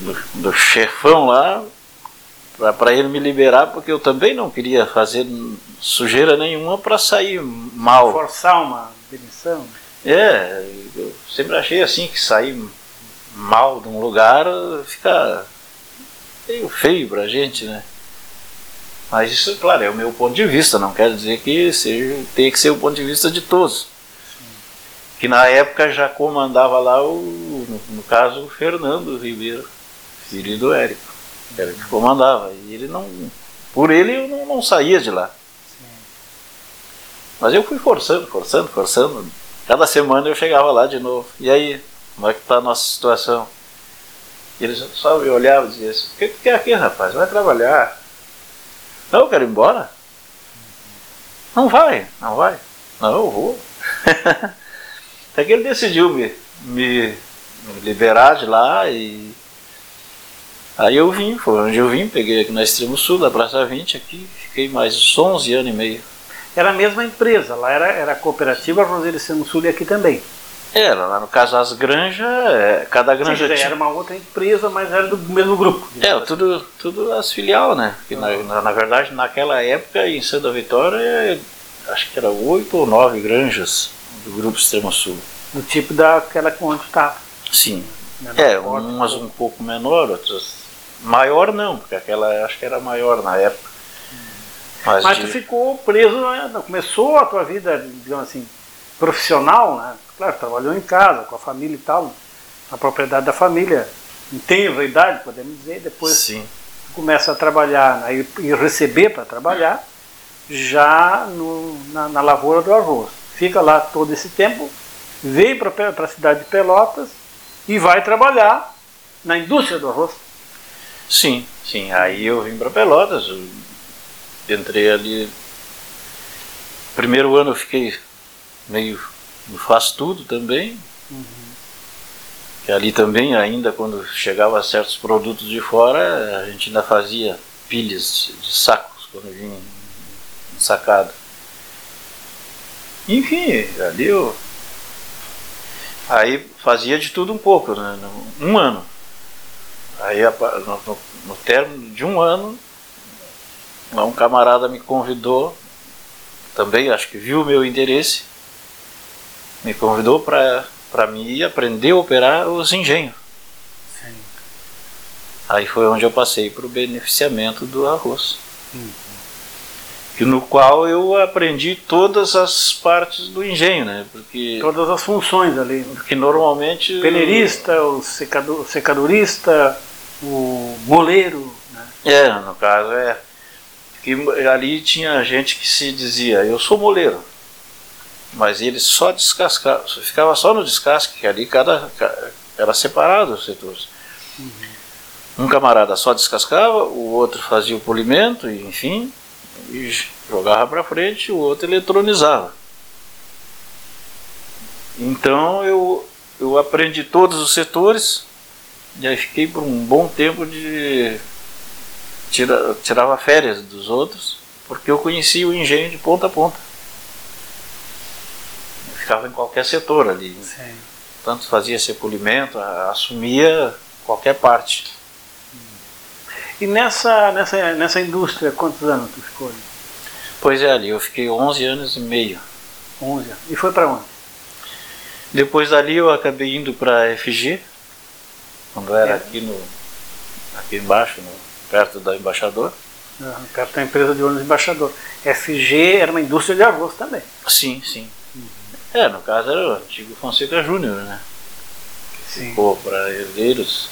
do, do chefão lá, para ele me liberar, porque eu também não queria fazer sujeira nenhuma para sair mal. Forçar uma demissão? É, eu sempre achei assim que sair mal de um lugar fica meio feio pra gente, né? Mas isso, claro, é o meu ponto de vista, não quer dizer que seja, tenha que ser o ponto de vista de todos que na época já comandava lá o, no, no caso, o Fernando Ribeiro, filho do Érico. Era que comandava. E ele não. Por ele eu não, não saía de lá. Sim. Mas eu fui forçando, forçando, forçando. Cada semana eu chegava lá de novo. E aí, como é que está a nossa situação? E eles só me olhavam e diziam assim, o que tu quer aqui, rapaz? Vai trabalhar. Não, eu quero ir embora. Não vai, não vai. Não, eu vou. <laughs> Até que ele decidiu me, me, liberar de lá e Aí eu vim, foi onde eu vim, peguei aqui na Extremo Sul, da Praça 20 aqui, fiquei mais 11 anos e meio. Era a mesma empresa, lá era, era a cooperativa Roseira Extremo Sul e aqui também. Era, lá no caso as granjas, é, cada granja Sim, tinha... era uma outra empresa, mas era do mesmo grupo. É, tudo, tudo as filial, né? Que na, na, na, verdade, naquela época, em Santa Vitória, acho que era oito ou nove granjas do Grupo Extremo Sul. Do tipo daquela onde estava. Sim. Menor é, umas um pouco menor, outras. Maior não, porque aquela acho que era maior na época. Mas, Mas de... tu ficou preso, né? começou a tua vida, digamos assim, profissional, né? Claro, trabalhou em casa, com a família e tal, na propriedade da família, em tenra idade, podemos dizer, depois Sim. começa a trabalhar né? e receber para trabalhar já no, na, na lavoura do arroz fica lá todo esse tempo, vem para a cidade de Pelotas e vai trabalhar na indústria do arroz. Sim, sim. Aí eu vim para Pelotas, entrei ali. Primeiro ano eu fiquei meio no faz tudo também. Uhum. Que ali também, ainda quando chegava certos produtos de fora, a gente ainda fazia pilhas de sacos quando vinha sacado. Enfim, ali eu. Aí fazia de tudo um pouco, né? Um ano. Aí no, no, no término de um ano, um camarada me convidou, também acho que viu o meu interesse, me convidou para mim aprender a operar os engenhos. Sim. Aí foi onde eu passei para o beneficiamento do arroz. E no qual eu aprendi todas as partes do engenho, né? Porque, Todas as funções ali. porque normalmente. Peneirista, o secador, o secadorista, o moleiro. Né? É, no caso é. Que ali tinha gente que se dizia, eu sou moleiro. Mas ele só descascava, ficava só no descasque, que ali cada, ca- era separado os setores. Um camarada só descascava, o outro fazia o polimento, e, enfim, e jogava para frente, o outro eletronizava. Então eu, eu aprendi todos os setores, e aí fiquei por um bom tempo de tira, tirava férias dos outros, porque eu conhecia o engenho de ponta a ponta. Eu ficava em qualquer setor ali. Sim. Tanto fazia esse polimento, assumia qualquer parte. E nessa, nessa, nessa indústria, quantos anos tu ficou ali? Pois é, ali eu fiquei 11 anos e meio. 11 anos. E foi para onde? Depois dali eu acabei indo para FG, quando era É. aqui no aqui embaixo, no- perto da embaixador. Ah, Perto da empresa de ônibus embaixador. FG era uma indústria de arroz também. Sim, sim. É, no caso era o antigo Fonseca Júnior, né? Sim. ficou para herdeiros.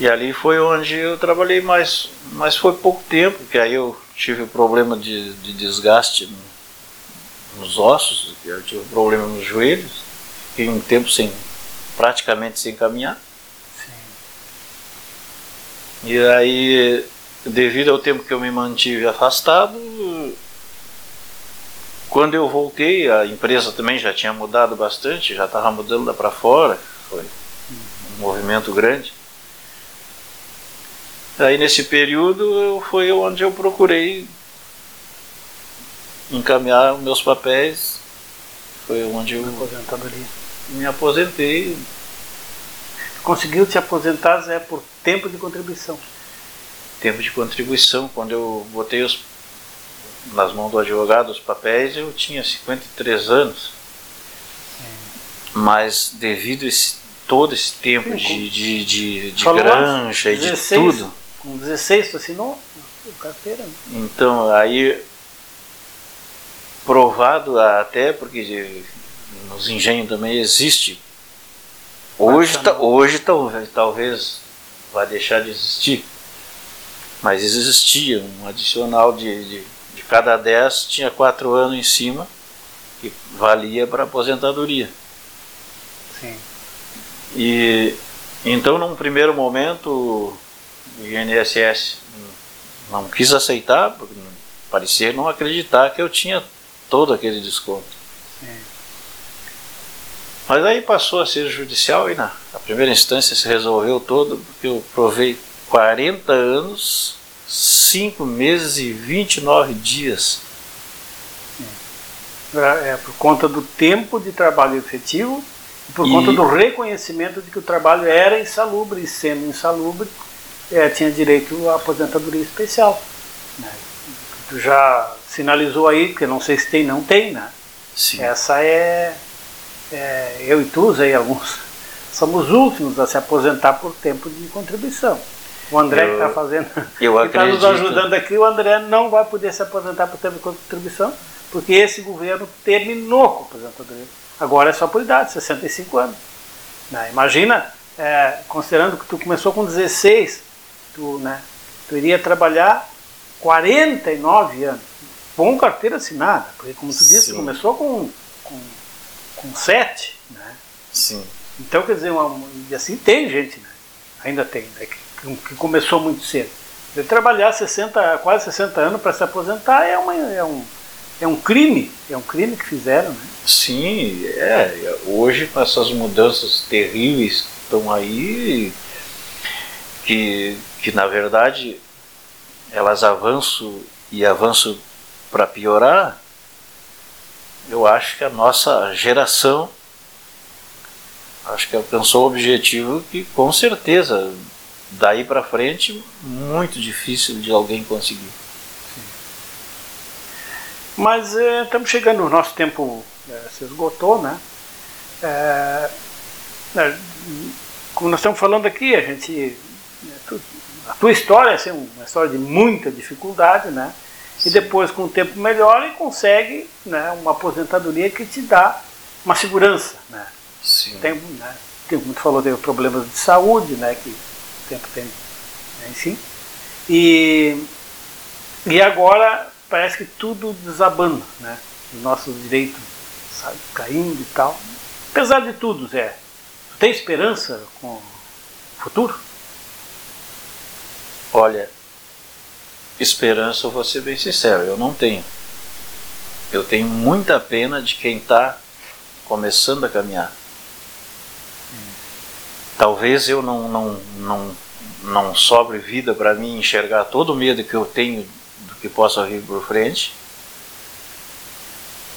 E ali foi onde eu trabalhei mais, mas foi pouco tempo, que aí eu tive problema de, de desgaste no- nos ossos, eu tive problema nos joelhos, fiquei um tempo sem, praticamente sem caminhar. E aí, devido ao tempo que eu me mantive afastado, quando eu voltei, a empresa também já tinha mudado bastante, já estava mudando lá para fora, foi um movimento grande. Aí nesse período eu, foi onde eu procurei encaminhar os meus papéis, foi onde eu Aposentadoria. me aposentei. Conseguiu te aposentar, Zé, por tempo de contribuição. Tempo de contribuição, quando eu botei os, nas mãos do advogado os papéis, eu tinha 53 anos. Mas devido a esse, todo esse tempo Sim, de, de, de, de granja e de 16. tudo, Com 16 tu assinou o carteira. né? Então, aí, provado até, porque nos engenhos também existe. Hoje, ta- hoje talvez, talvez vai deixar de existir. Mas existia um adicional de, de, de cada 10 tinha 4 anos em cima que valia para aposentadoria. Sim. E então, num primeiro momento, o INSS não quis aceitar, porque parecia não acreditar que eu tinha todo aquele desconto. Sim. Mas aí passou a ser judicial e na, na primeira instância se resolveu todo, porque eu provei 40 anos, 5 meses e 29 dias. É, por conta do tempo de trabalho efetivo e por E- conta do reconhecimento de que o trabalho era insalubre e sendo insalubre é, tinha direito à aposentadoria especial. né? Tu já sinalizou aí, porque não sei se tem, não tem, né? Sim. Essa é, é, eu e tu, e alguns, <laughs> somos os últimos a se aposentar por tempo de contribuição. O André <laughs> Eu- que está fazendo, eu que está nos ajudando aqui, o André não vai poder se aposentar por tempo de contribuição, porque esse governo terminou com a aposentadoria. Agora é só por idade, 65 anos. Né? Imagina, é, considerando que tu começou com 16, tu, né, tu iria trabalhar 49 anos, com carteira assinada, porque como tu disse, Sim. começou com, com, com 7, né? Sim. Então, quer dizer, uma, e assim tem gente, né? ainda tem, né? que, que começou muito cedo. De trabalhar 60, quase 60 anos para se aposentar é, uma, é, um, é um crime, é um crime que fizeram. Né? Sim, é. Hoje, com essas mudanças terríveis que estão aí, que, que na verdade elas avançam e avançam para piorar, eu acho que a nossa geração acho que alcançou o objetivo que com certeza daí para frente muito difícil de alguém conseguir. Mas é, estamos chegando, o nosso tempo é, se esgotou, né? É, como nós estamos falando aqui, a gente. A tua história é assim, uma história de muita dificuldade, né? E depois, com o tempo melhora e consegue né, uma aposentadoria que te dá uma segurança, né? Sim. Tem, né, tem, como tu falou, tem problemas de saúde, né? Que o tempo tem, né, enfim. E, e agora parece que tudo desabando, né? Os nossos direitos sabe, caindo e tal. Apesar de tudo, Zé, tu tem esperança com o futuro? Olha, esperança, eu vou ser bem sincero, eu não tenho. Eu tenho muita pena de quem está começando a caminhar. Talvez eu não, não, não, não sobre vida para mim enxergar todo o medo que eu tenho do que possa vir por frente.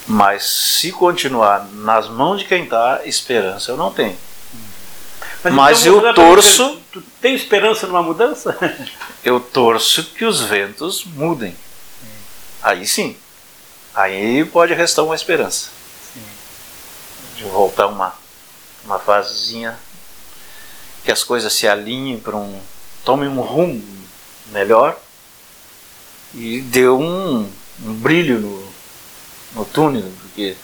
Mas se continuar nas mãos de quem está, esperança eu não tenho. Mas então, eu torço- Tu tem esperança numa mudança? <laughs> Eu torço que os ventos mudem. Aí sim. Aí pode restar uma esperança. De voltar uma, uma fasezinha que as coisas se alinhem para um. tomem um rumo melhor e dê um, um brilho no, no túnel, porque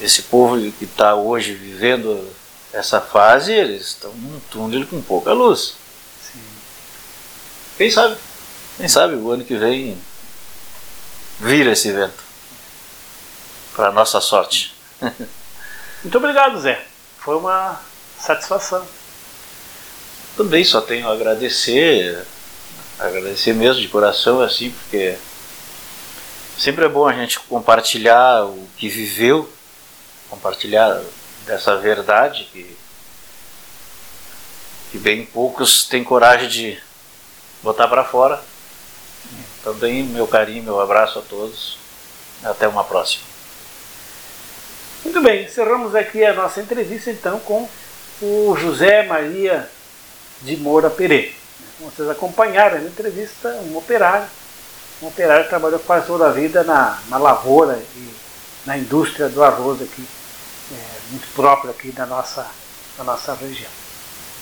esse povo que está hoje vivendo essa fase, eles estão num túnel com pouca luz. Quem sabe? Quem sabe o ano que vem vira esse vento. Para nossa sorte. <laughs> Muito obrigado, Zé. Foi uma satisfação. Também só tenho a agradecer, agradecer mesmo de coração assim, porque sempre é bom a gente compartilhar o que viveu, compartilhar dessa verdade que, que bem poucos têm coragem de botar para fora. Também meu carinho, meu abraço a todos. Até uma próxima. Muito bem, encerramos aqui a nossa entrevista então com o José Maria de Moura Pereira. Como vocês acompanharam na entrevista, um operário, um operário que trabalhou quase toda a vida na, na lavoura e na indústria do arroz aqui, muito próprio aqui da nossa, da nossa região.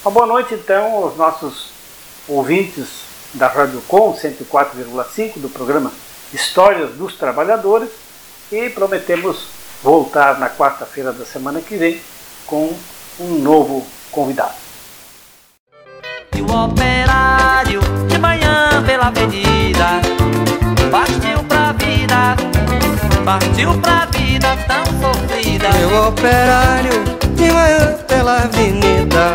Uma boa noite então aos nossos ouvintes da Rádio Com 104,5 do programa Histórias dos Trabalhadores e prometemos voltar na quarta-feira da semana que vem com um novo convidado. E o operário de manhã pela avenida Partiu pra vida, partiu pra vida tão sofrida. Meu operário de manhã pela avenida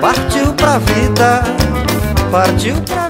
Partiu pra vida, partiu pra